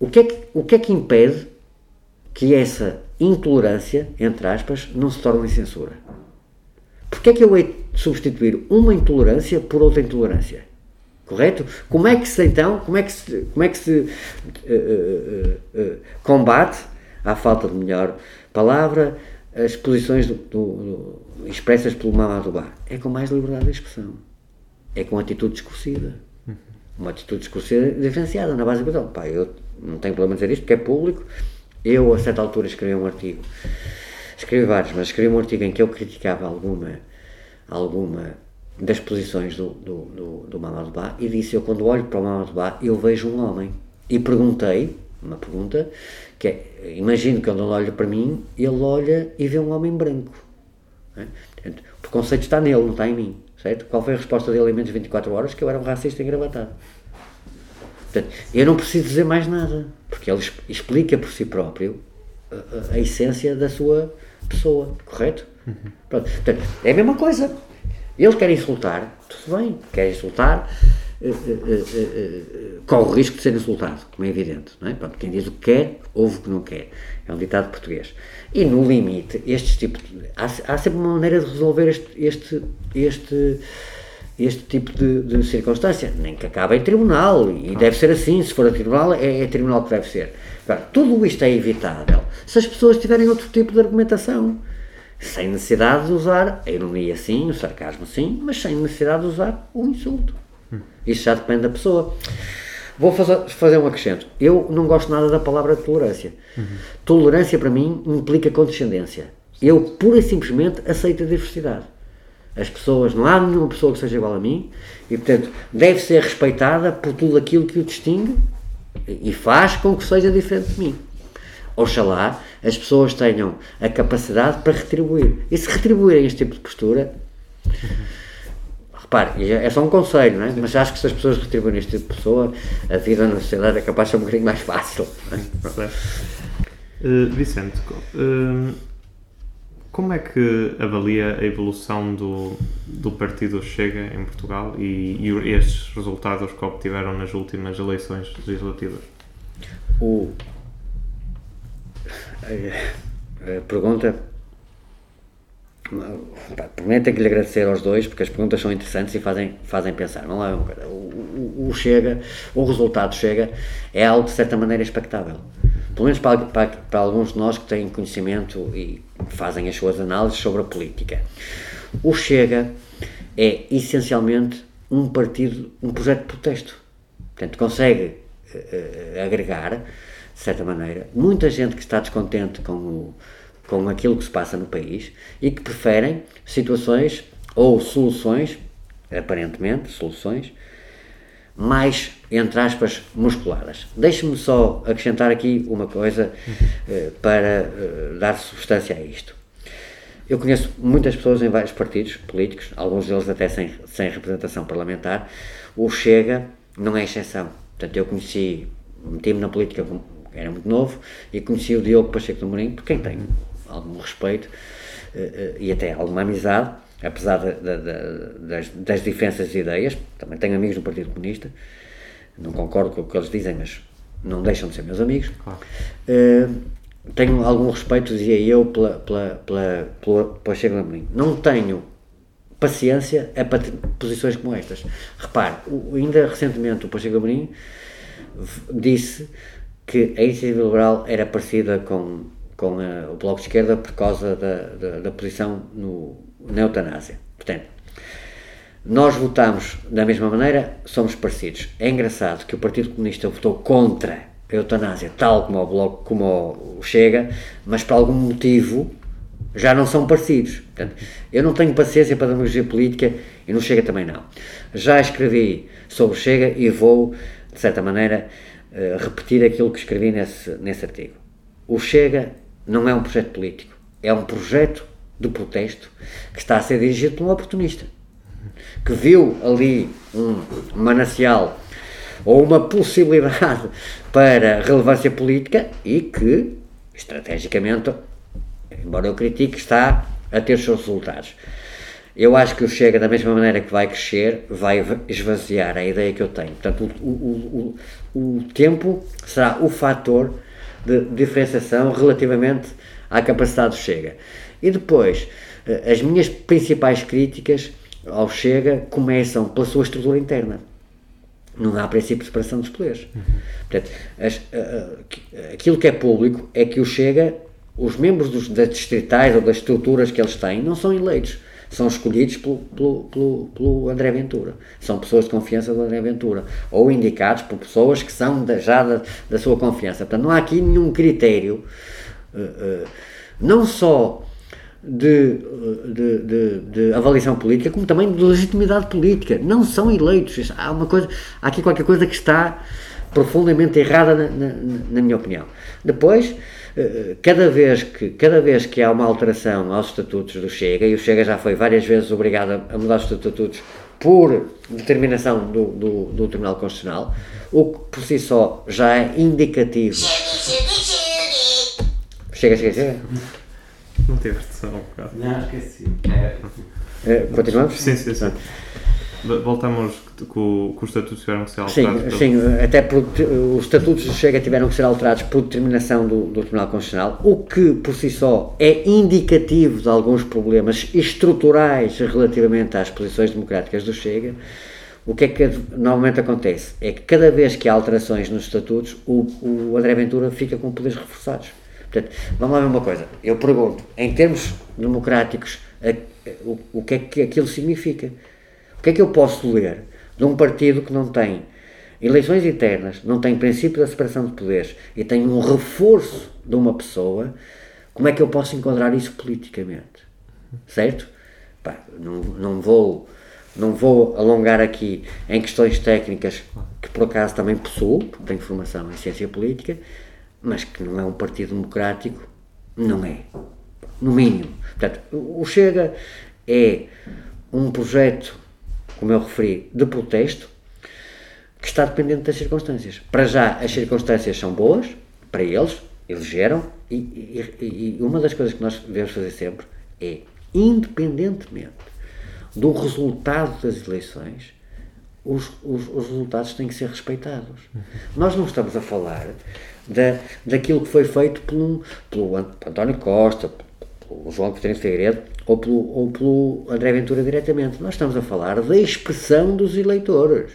o, que é que, o que é que impede que essa intolerância, entre aspas, não se torne censura. Porquê é que eu hei de substituir uma intolerância por outra intolerância? Correto? Como é que se então, como é que se, como é que se uh, uh, uh, combate, à falta de melhor palavra, as posições do, do, expressas pelo Mamadubá? É com mais liberdade de expressão. É com atitude discursiva. Uma atitude discursiva diferenciada na base do Pá, eu não tenho problema em dizer isto porque é público. Eu, a certa altura, escrevi um artigo. Escrevi vários, mas escrevi um artigo em que eu criticava alguma, alguma das posições do, do, do, do e disse: Eu, quando olho para o Mamadou Ba, eu vejo um homem. E perguntei, uma pergunta, que é: imagino que ele olha para mim, ele olha e vê um homem branco. É? Portanto, o preconceito está nele, não está em mim. Certo? Qual foi a resposta dele em menos de 24 horas? Que eu era um racista engravatado. Portanto, eu não preciso dizer mais nada, porque ele explica por si próprio a, a, a essência da sua pessoa, correto? Uhum. Portanto, é a mesma coisa. Ele quer insultar, tudo bem, quer insultar, uh, uh, uh, corre o risco de ser insultado, como é evidente. Não é? Pronto, quem diz o que quer, ouve o que não quer. É um ditado português. E no limite, estes tipos. De, há, há, sempre uma maneira de resolver este, este, este, este tipo de, de circunstância. Nem que acabe em tribunal, e deve ser assim. Se for a tribunal, é, é tribunal que deve ser. Agora, tudo isto é evitável se as pessoas tiverem outro tipo de argumentação sem necessidade de usar a ironia sim, o sarcasmo sim, mas sem necessidade de usar o insulto. Isso já depende da pessoa. Vou fazer, um acrescento. Eu não gosto nada da palavra tolerância. Uhum. Tolerância para mim implica condescendência. Eu pura e simplesmente aceito a diversidade. As pessoas, não há nenhuma pessoa que seja igual a mim e, portanto, deve ser respeitada por tudo aquilo que o distingue e faz com que seja diferente de mim. Oxalá as pessoas tenham a capacidade para retribuir. E se retribuírem este tipo de postura, repare, é só um conselho, não é? mas acho que se as pessoas retribuírem este tipo de pessoa, a vida na sociedade é capaz de ser um bocadinho mais fácil. É?
Uh, Vicente, uh, como é que avalia a evolução do, do partido Chega em Portugal e, e estes resultados que obtiveram nas últimas eleições legislativas?
O, a pergunta. Primeiro tenho que lhe agradecer aos dois, porque as perguntas são interessantes e fazem, fazem pensar. Não é o, o, chega, o resultado chega, é algo de certa maneira expectável. Pelo menos para, para, para alguns de nós que têm conhecimento e fazem as suas análises sobre a política. O Chega é essencialmente um partido, um projeto de protesto. Portanto, consegue uh, agregar de certa maneira, muita gente que está descontente com, o, com aquilo que se passa no país e que preferem situações ou soluções, aparentemente, soluções, mais, entre aspas, musculadas. Deixe-me só acrescentar aqui uma coisa eh, para eh, dar substância a isto. Eu conheço muitas pessoas em vários partidos políticos, alguns deles até sem, sem representação parlamentar. O Chega não é exceção. Portanto, eu conheci, meti-me na política era muito novo, e conheci o Diogo Pacheco do Mourinho, por quem tenho algum respeito uh, e até alguma amizade, apesar de, de, de, das, das diferenças de ideias, também tenho amigos no Partido Comunista, não concordo com o que eles dizem, mas não deixam de ser meus amigos. Claro. Uh, tenho algum respeito, dizia eu, pela, pela, pela, pela Pacheco do Mourinho. Não tenho paciência para posições como estas. Repare, ainda recentemente o Pacheco Amorim disse que a iniciativa liberal era parecida com, com a, o Bloco de Esquerda por causa da, da, da posição no, na eutanásia. Portanto, nós votamos da mesma maneira, somos parecidos. É engraçado que o Partido Comunista votou contra a eutanásia, tal como o Bloco, como o Chega, mas por algum motivo já não são parecidos. Portanto, eu não tenho paciência para demagogia política e não Chega também não. Já escrevi sobre o Chega e vou, de certa maneira, eh, repetir aquilo que escrevi nesse, nesse artigo. O Chega não é um projeto político, é um projeto de protesto que está a ser dirigido por um oportunista que viu ali um manancial ou uma possibilidade <laughs> para relevância política e que, estrategicamente, embora eu critique, está a ter os seus resultados. Eu acho que o Chega, da mesma maneira que vai crescer, vai esvaziar a ideia que eu tenho. Portanto, o, o, o, o tempo será o fator de diferenciação relativamente à capacidade do Chega. E depois, as minhas principais críticas ao Chega começam pela sua estrutura interna. Não há princípio de separação dos poderes. Uhum. Portanto, as, uh, aquilo que é público é que o Chega, os membros dos, das distritais ou das estruturas que eles têm, não são eleitos. São escolhidos pelo, pelo, pelo, pelo André Ventura. São pessoas de confiança do André Ventura. Ou indicados por pessoas que são da, já da, da sua confiança. Portanto, não há aqui nenhum critério, uh, uh, não só de, de, de, de, avaliação política, como também de legitimidade política. Não são eleitos. Há, uma coisa, há aqui qualquer coisa que está profundamente errada, na, na, na minha opinião. Depois, eh, cada vez, que, cada vez que há uma alteração aos estatutos do Chega, e o Chega já foi várias vezes obrigado a mudar os estatutos por determinação do, do, do Tribunal Constitucional, o que por si só já é indicativo. Chega, chega, chega.
Não tiveste só um bocado.
Não, esqueci. É.
É, continuamos?
Sim, sim, sim. Voltamos com, os estatutos tiveram que ser alterados?
Sim, sim até por, os estatutos do Chega tiveram que ser alterados por determinação do, do, Tribunal Constitucional, o que por si só é indicativo de alguns problemas estruturais relativamente às posições democráticas do Chega. O que é que normalmente acontece? É que cada vez que há alterações nos estatutos, o, o André Ventura fica com poderes reforçados. Portanto, vamos lá ver uma coisa. Eu pergunto, em termos democráticos, a, o, o que é que aquilo significa? O que é que eu posso ler de um partido que não tem eleições internas, não tem princípio da separação de poderes e tem um reforço de uma pessoa? Como é que eu posso enquadrar isso politicamente? Certo? Pá, não, não vou não vou alongar aqui em questões técnicas que por acaso também possuo, porque tenho formação em ciência política, mas que não é um partido democrático, não é. No mínimo. Portanto, o Chega é um projeto, como eu referi, de protesto, que está dependente das circunstâncias. Para já, as circunstâncias são boas, para eles, elegeram, e, e, e uma das coisas que nós devemos fazer sempre é, independentemente do resultado das eleições, os, os, os, resultados têm que ser respeitados. Nós não estamos a falar da, daquilo que foi feito pelo, pelo António Costa, pelo João Coutinho Figueiredo ou pelo, ou pelo André Ventura diretamente. Nós estamos a falar da expressão dos eleitores.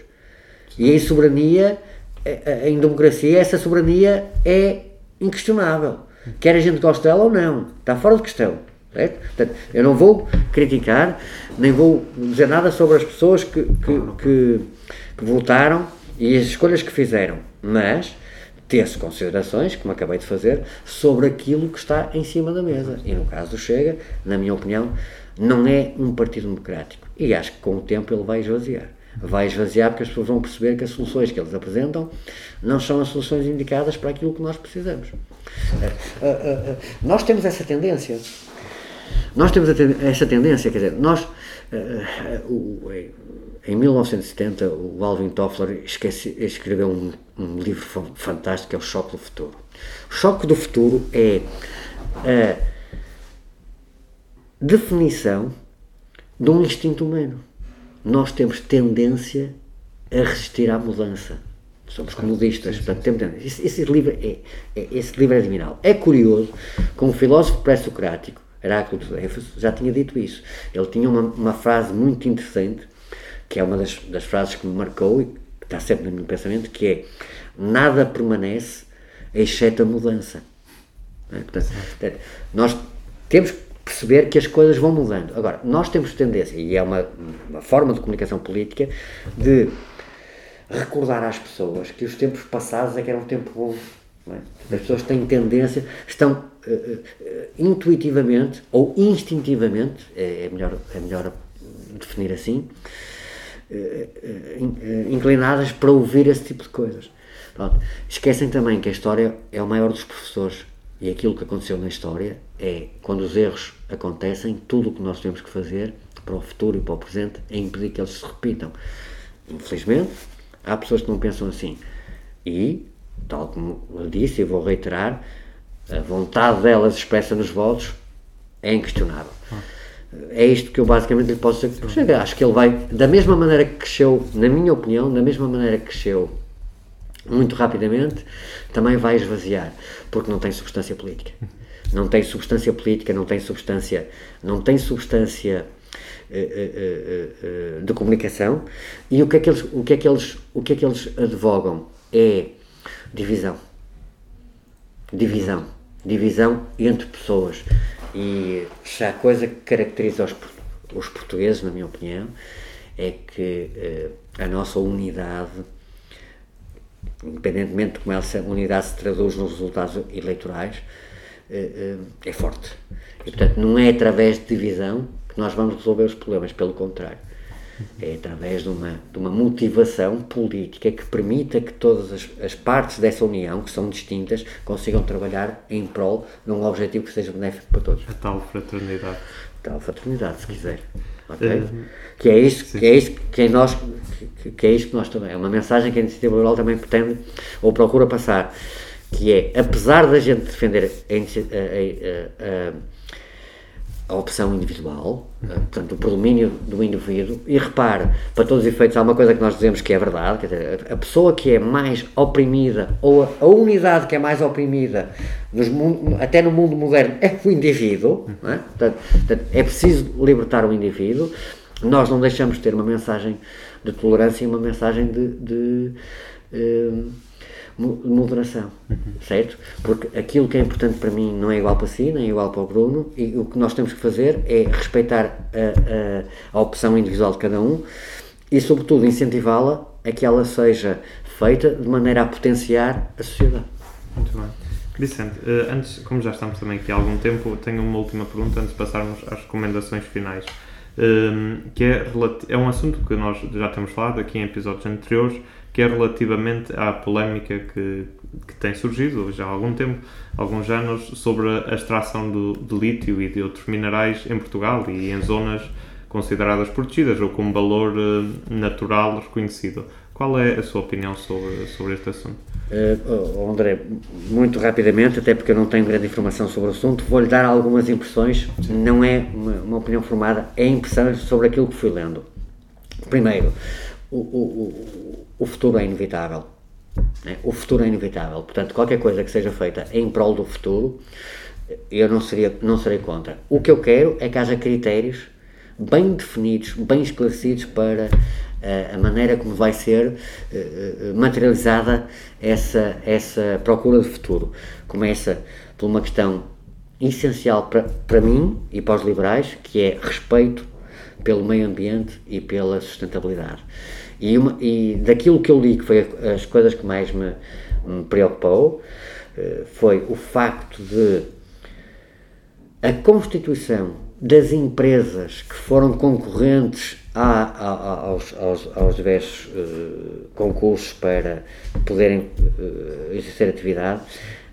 E em soberania, eh, eh, em democracia, essa soberania é inquestionável. Quer a gente goste dela ou não. Está fora de questão. Certo? Portanto, eu não vou criticar, nem vou dizer nada sobre as pessoas que, que, que, que votaram e as escolhas que fizeram. Mas ter-se considerações, como acabei de fazer, sobre aquilo que está em cima da mesa. E no caso do Chega, na minha opinião, não é um partido democrático. E acho que com o tempo ele vai esvaziar. Vai esvaziar porque as pessoas vão perceber que as soluções que eles apresentam não são as soluções indicadas para aquilo que nós precisamos. Eh, eh, eh, nós temos essa tendência. Nós temos essa tendência, quer dizer, nós. Em 1970, o Alvin Toffler esqueci, escreveu um, um, livro fantástico que é O Choque do Futuro. O Choque do Futuro é a definição de um instinto humano. Nós temos tendência a resistir à mudança. Somos comodistas, portanto, temos tendência. Esse, esse, livro é, é, esse livro é admirável. É curioso, como filósofo pré-socrático, Heráclito de Éfeso já tinha dito isso. Ele tinha uma, uma frase muito interessante que é uma das, das frases que me marcou e que está sempre no meu pensamento, que é nada permanece exceto a mudança. É? Portanto, nós temos que perceber que as coisas vão mudando. Agora, nós temos tendência, e é uma, uma forma de comunicação política, de recordar às pessoas que os tempos passados é que eram um tempo bom. É? As pessoas têm tendência, estão uh, uh, intuitivamente ou instintivamente, é, é, melhor, é melhor definir assim, inclinadas para ouvir esse tipo de coisas. Pronto. Esquecem também que a história é o maior dos professores e aquilo que aconteceu na história é quando os erros acontecem, tudo o que nós temos que fazer para o futuro e para o presente é impedir que eles se repitam. Infelizmente, há pessoas que não pensam assim. E, tal como eu disse e vou reiterar, a vontade delas expressa nos votos é inquestionável. É isto que eu basicamente lhe posso dizer. Acho que ele vai, da mesma maneira que cresceu, na minha opinião, da mesma maneira que cresceu muito rapidamente, também vai esvaziar, porque não tem substância política. Não tem substância política, não tem substância, não tem substância uh, uh, uh, de comunicação. E o que é que eles, o que é que eles, o que é que eles advogam é divisão. Divisão. Divisão entre pessoas. E se há coisa que caracteriza os, os portugueses, na minha opinião, é que a nossa unidade independentemente de como essa unidade se traduz nos resultados eleitorais, eh, eh, é forte. E, portanto, não é através de divisão que nós vamos resolver os problemas, pelo contrário. É através de uma, de uma motivação política que permita que todas as, as partes dessa união, que são distintas, consigam trabalhar em prol de um objetivo que seja benéfico para todos.
A tal fraternidade.
A tal fraternidade, se quiser. Okay? Uh, que é isso, que é isso que é nós, que, que, é isso que nós também. É uma mensagem que a Iniciativa Liberal também pretende ou procura passar, que é, apesar da gente defender a, a, a, a opção individual, portanto, o predomínio do indivíduo, e repare, para todos os efeitos, há uma coisa que nós dizemos que é verdade, quer dizer, a pessoa que é mais oprimida, ou a, a unidade que é mais oprimida, nos, até no mundo moderno, é o indivíduo, é? Portanto, é preciso libertar o indivíduo, nós não deixamos de ter uma mensagem de tolerância e uma mensagem de, de, de uh, moderação, certo? Porque aquilo que é importante para mim não é igual para si, nem é igual para o Bruno, e o que nós temos que fazer é respeitar a, a, a opção individual de cada um e, sobretudo, incentivá-la a que ela seja feita de maneira a potenciar a sociedade.
Muito bem. Vicente, eh, antes, como já estamos também aqui há algum tempo, tenho uma última pergunta antes de passarmos às recomendações finais. Um, que é, é um assunto que nós já temos falado aqui em episódios anteriores, que é relativamente à polémica que, que tem surgido já há algum tempo, alguns anos, sobre a extração do, de lítio e de outros minerais em Portugal e em zonas consideradas protegidas ou com valor uh, natural reconhecido. Qual é a sua opinião sobre, sobre este assunto?
Uh, André, muito rapidamente, até porque eu não tenho grande informação sobre o assunto, vou-lhe dar algumas impressões, Sim. não é uma, uma, opinião formada, é impressões sobre aquilo que fui lendo. Primeiro, o, o, o futuro é inevitável. Né? O futuro é inevitável. Portanto, qualquer coisa que seja feita em prol do futuro, eu não, seria, não serei contra. O que eu quero é que haja critérios bem definidos, bem esclarecidos para uh, a maneira como vai ser uh, materializada essa, essa procura de futuro. Começa por uma questão essencial para, para mim e para os liberais, que é respeito pelo meio ambiente e pela sustentabilidade. E, uma, e daquilo que eu li, que foi as coisas que mais me, me preocupou, eh, foi o facto de a constituição das empresas que foram concorrentes a, a, aos, aos, aos diversos uh, concursos para poderem uh, exercer atividade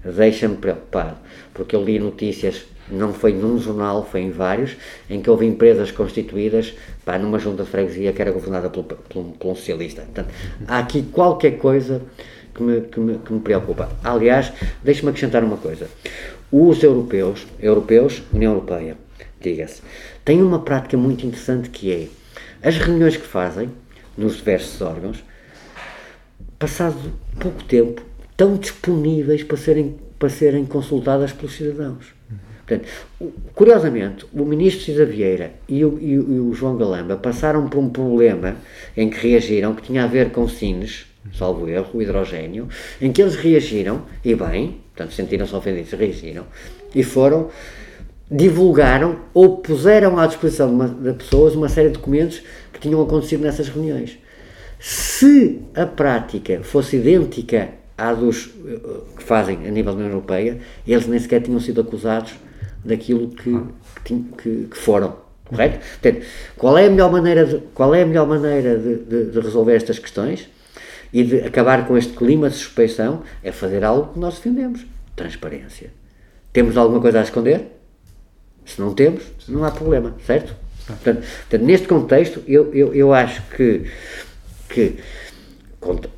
deixa-me preocupado, porque eu li notícias não foi num jornal, foi em vários, em que houve empresas constituídas pá, numa junta de freguesia que era governada pelo, pelo, pelo socialista. Portanto, há aqui qualquer coisa que me, que me, que me preocupa. Aliás, deixe-me acrescentar uma coisa. Os europeus, europeus, União Europeia, diga-se, têm uma prática muito interessante que é as reuniões que fazem nos diversos órgãos, passado pouco tempo, estão disponíveis para serem, para serem consultadas pelos cidadãos. Portanto, curiosamente, o ministro Cisa Vieira e o, e, e o, João Galamba passaram por um problema em que reagiram, que tinha a ver com Sines, salvo erro, o hidrogênio, em que eles reagiram, e bem, portanto, sentiram-se ofendidos, reagiram, e foram, divulgaram ou puseram à disposição de, uma, de pessoas uma série de documentos que tinham acontecido nessas reuniões. Se a prática fosse idêntica à dos eh, que fazem a nível da União Europeia, eles nem sequer tinham sido acusados daquilo que, que, que, que foram. Correto? Portanto, qual é a melhor maneira de, qual é a melhor maneira de, de, de, resolver estas questões e de acabar com este clima de suspeição? É fazer algo que nós defendemos: transparência. Temos alguma coisa a esconder? Se não temos, não há problema, certo? Portanto, portanto neste contexto, eu, eu, eu acho que, que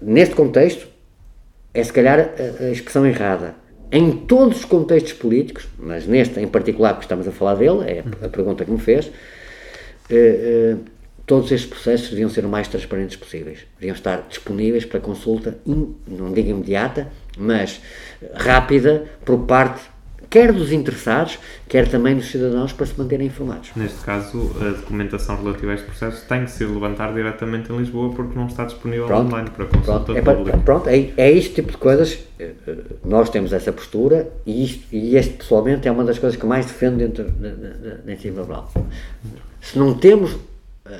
neste contexto é se calhar a, a expressão errada em todos os contextos políticos, mas neste em particular que estamos a falar dele, é a, pergunta que me fez, uh, uh, todos estes processos deviam ser o mais transparentes possíveis. Deviam estar disponíveis para consulta, in, não digo imediata, mas rápida, por parte quer dos interessados, quer também dos cidadãos para se manterem informados.
Neste caso, a documentação relativa a este processo tem que ser levantada diretamente em Lisboa porque não está disponível
Pronto,
online para consulta
pronto, é,
pública.
pronto, é, é este tipo de coisas, eh, eh, nós temos essa postura e, isto, e este pessoalmente é uma das coisas que mais defendo dentro da, ensino laboral. Se não temos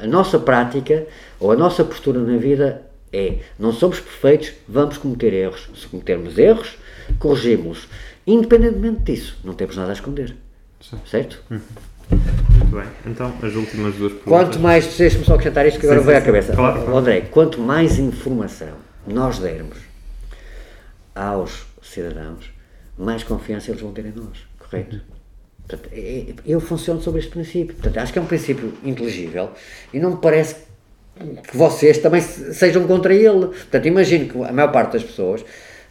a nossa prática ou a nossa postura na vida é não somos perfeitos, vamos cometer erros. Se cometermos erros, corrigimos. Independentemente disso, não temos nada a esconder.
Sim.
Certo?
Muito bem. Então, as últimas duas perguntas.
Quanto mais, deixe-me só acrescentar isto que agora
Sim,
veio à cabeça.
Claro, claro.
André, quanto mais informação nós dermos aos cidadãos, mais confiança eles vão ter em nós, correto? Portanto, é- é- eu funciono sobre este princípio. Portanto, acho que é um princípio inteligível e não me parece que vocês também se- sejam contra ele. Portanto, imagino que a maior parte das pessoas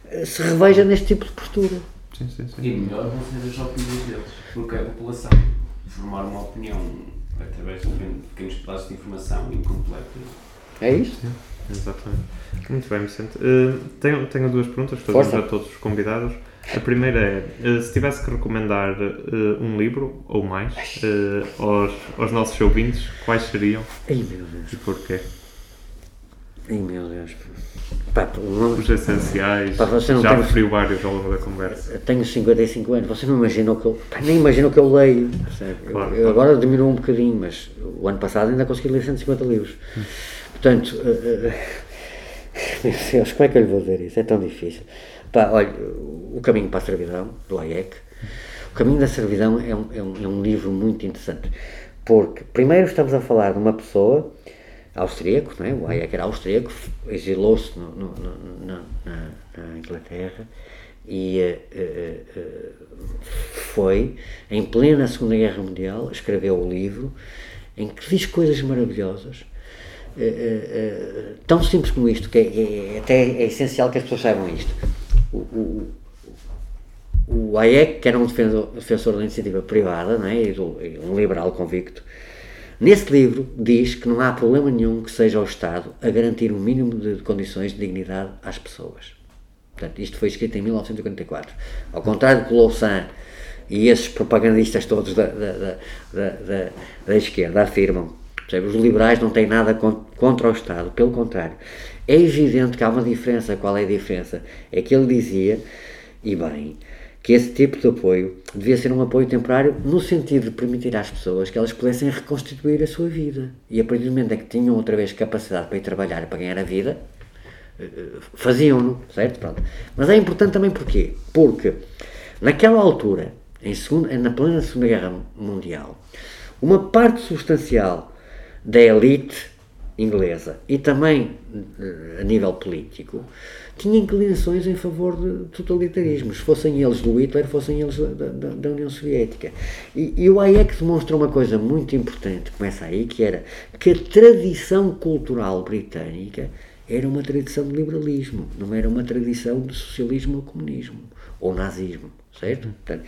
eh, se reveja neste tipo de postura.
Sim, sim, sim.
E melhor vão ser as opiniões deles, porque a população formar uma opinião através de pequenos- pedaços de informação incompleta.
É isso?
Exatamente. Muito bem, Vicente. Eh, tenho, tenho duas perguntas para a todos os convidados. A primeira é, eh, se tivesse que recomendar eh, um livro, ou mais, eh, aos, aos nossos ouvintes, quais seriam
Ai meu Deus,
e porquê?
Ai meu Deus. Pá,
Os essenciais,
Pá, você não
já
tem-
referiu vários ao longo da conversa.
Eu tenho 55 anos, você não imagina o que eu. pá, nem imagina o que eu leio. Eu-
Claro,
eu,
claro.
agora diminuo um bocadinho, mas o ano passado ainda consegui ler 150 livros. Portanto, eh, eh, meu Deus, como é que eu lhe vou dizer isso? É tão difícil. Pá, olha, O Caminho para a Servidão, do Hayek. O Caminho da Servidão é um, é um, é um livro muito interessante, porque primeiro estamos a falar de uma pessoa austríaco, não é? o Hayek era austríaco, exilou-se na, na- Inglaterra e eh, eh, foi, em plena Segunda Guerra Mundial, escreveu o livro em que diz coisas maravilhosas, eh, tão simples como isto, que é, é- até é essencial que as pessoas saibam isto. O, o, o Hayek, que era um defensor, defensor da iniciativa privada, não é? um liberal convicto, nesse livro diz que não há problema nenhum que seja o Estado a garantir um mínimo de condições de dignidade às pessoas. Portanto, isto foi escrito em 1944. Ao contrário que Louçã e esses propagandistas todos da, da, da, da, da- da esquerda afirmam, os liberais não têm nada con- contra o Estado, pelo contrário. É evidente que há uma diferença. Qual é a diferença? É que ele dizia, e bem, que esse tipo de apoio devia ser um apoio temporário no sentido de permitir às pessoas que elas pudessem reconstituir a sua vida. E a partir do momento em que tinham outra vez capacidade para ir trabalhar e para ganhar a vida, faziam-no, certo? Pronto. Mas é importante também porquê? Porque naquela altura, em segunda, na plena Segunda Guerra Mundial, uma parte substancial da elite inglesa e também eh, a nível político tinha inclinações em favor de totalitarismos, fossem eles do Hitler, fossem eles da, da- da União Soviética. E, e o Hayek demonstra uma coisa muito importante, começa aí, que era que a tradição cultural britânica era uma tradição de liberalismo, não era uma tradição de socialismo ou comunismo, ou nazismo, certo? Portanto,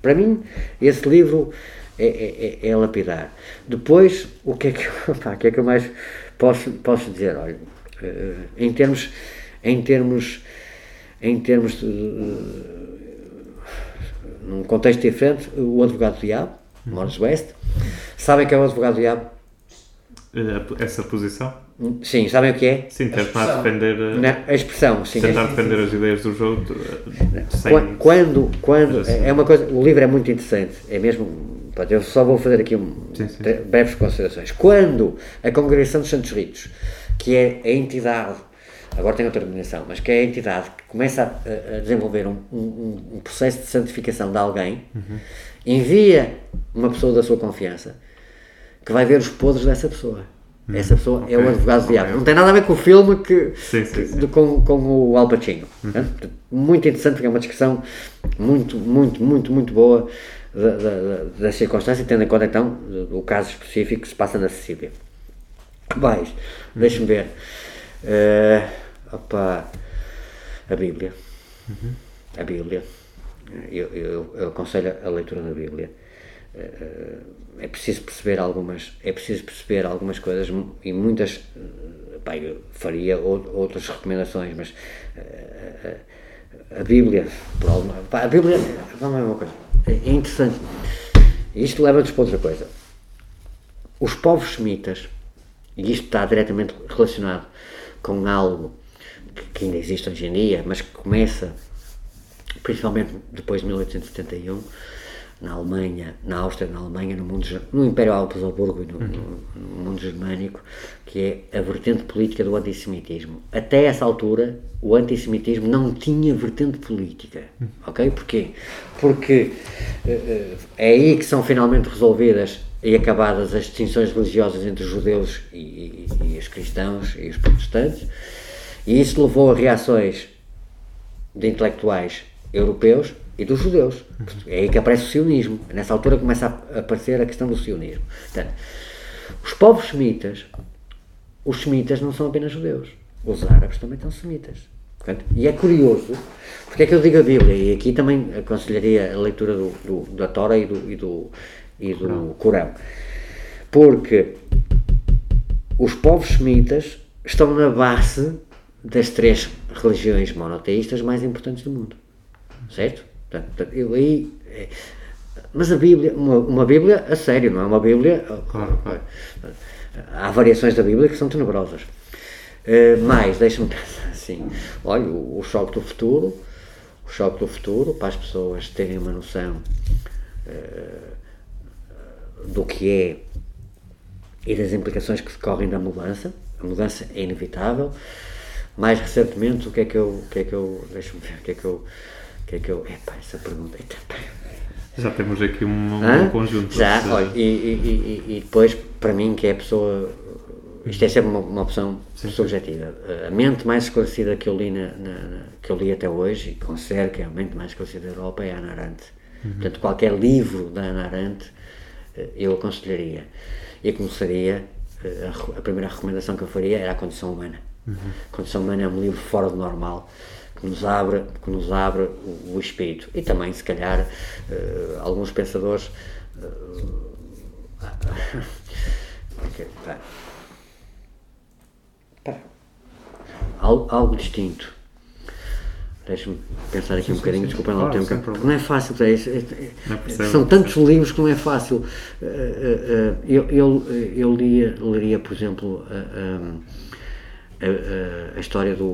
para mim, esse livro é, é- é- é lapidar. Depois, o que é que, <laughs> pá, o que, é que eu mais posso, posso dizer? Olha, eh, em termos, em termos, em termos de, num contexto diferente, o advogado do diabo, Morris West, sabem que é o advogado do diabo?
Eh, Essa posição?
Sim, sabem o que é?
Sim, tentar defender, eh,
Na- a expressão, sim.
tentar defender as ideias dos outros eh, sem...
Qua- Quando, quando
assim-
é uma coisa, o livro é muito interessante, é mesmo, eu só vou fazer aqui um,
Sim, sim.
breves considerações. Quando a Congregação dos Santos Ritos, que é a entidade, agora tem outra denominação, mas que é a entidade que começa a, a desenvolver um, um- um processo de santificação de alguém,
Uhum.
envia uma pessoa da sua confiança que vai ver os podres dessa pessoa. Essa pessoa é o
Uhum.
advogado do
ok.
diabo. Não tem nada a ver com o filme que,
Sim, sim, sim.
de- com, com o Al Pacino. né? Muito interessante, porque é uma descrição muito, muito, muito, muito boa da, da, da- das circunstâncias, tendo em conta então o caso específico que se passa na Sicília. Mais, deixa-me ver. Eh, opa, a Bíblia. A Bíblia. Eu, eu, eu aconselho a leitura da Bíblia. eh, é preciso perceber algumas, é preciso perceber algumas coisas e muitas, eh, pá, eu faria outras recomendações, mas eh, a Bíblia, por alguma, pá, a Bíblia, vamos ver uma coisa, é interessante, isto leva-nos para outra coisa. Os povos semitas, e isto está diretamente relacionado com algo que, ainda existe hoje em dia, mas que começa principalmente depois de 1871, na Alemanha, na Áustria, na Alemanha, no, mundo, no Império Habsburgo e no, no, no, mundo germânico, que é a vertente política do antissemitismo. Até essa altura, o antissemitismo não tinha vertente política. Ok? Porquê? Porque uh, é aí que são finalmente resolvidas e acabadas as distinções religiosas entre os judeus e, e, e os cristãos e os protestantes, e isso levou a reações de intelectuais europeus e dos judeus. É aí que aparece o sionismo. Nessa altura começa a aparecer a questão do sionismo. Portanto, os povos semitas, os semitas não são apenas judeus. Os árabes também são semitas. Portanto, e é curioso, porque é que eu digo a Bíblia, e aqui também aconselharia a leitura do, do da Tora e do, e do, e do Corão. Porque os povos semitas estão na base das três religiões monoteístas mais importantes do mundo. Certo? Portanto, eu aí. É, mas a Bíblia, uma, uma, Bíblia a sério, não é uma Bíblia. Claro, claro. Há variações da Bíblia que são tenebrosas. Uh, mais, deixa-me pensar assim: olha, o, o, choque do futuro, o choque do futuro, para as pessoas terem uma noção uh, do que é e das implicações que decorrem da mudança. A mudança é inevitável. Mais recentemente, o que é que eu. O que é que eu deixa-me ver, o que é que eu o que é que eu. Epá, essa pergunta.
Já temos aqui um, um conjunto.
Já, de... olha, e, e, e, depois, para mim, que é a pessoa. Isto é sempre uma, uma opção sim, subjetiva. A mente mais esclarecida que eu li, na, na, que eu li até hoje, e considero que é a mente mais esclarecida da Europa, é a Ana Arendt. Uhum. Portanto, qualquer livro da Ana Arendt eh, eu aconselharia. E começaria, eh, a, a primeira recomendação que eu faria era a condição humana. Uhum. A condição humana é um livro fora do normal que nos abre, que nos abre o, o espírito. E também, se calhar, uh, alguns pensadores. Uh, <laughs> okay. Algo, algo distinto. Deixa-me pensar aqui sim, um bocadinho, desculpa não claro, tempo, porque não é fácil, é, é, é, são tantos livros que não é fácil. Uh, eu, eu, eu lia, leria, por exemplo, a, a, a história do,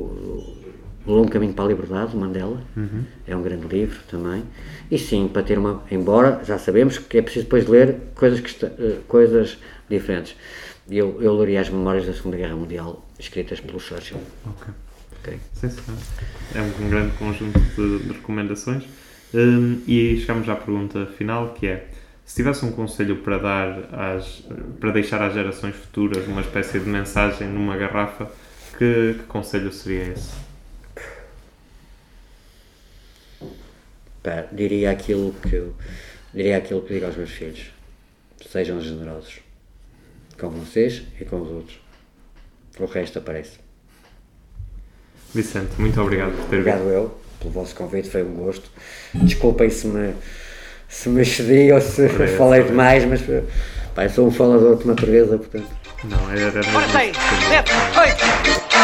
o Longo Caminho para a Liberdade, Mandela, uhum. é um grande livro também. E sim, para ter uma. Embora já sabemos que é preciso depois ler coisas, que, uh, coisas diferentes. Eu, eu leria as memórias da Segunda Guerra Mundial escritas pelo Churchill.
Ok. okay. Sim, sim. É um grande conjunto de, de recomendações. Um, e chegamos à pergunta final que é se tivesse um conselho para dar às, para deixar às gerações futuras uma espécie de mensagem numa garrafa, que, que conselho seria esse?
Pá, diria aquilo que eu, diria aquilo que digo aos meus filhos. Sejam generosos com vocês e com os outros. O resto aparece.
Vicente, muito obrigado por ter
Obrigado vindo. eu pelo vosso convite, foi um gosto. Desculpem se me, se me excedi ou se isso, falei demais, mas pá, eu sou um falador de natureza, portanto.
Não, era. era.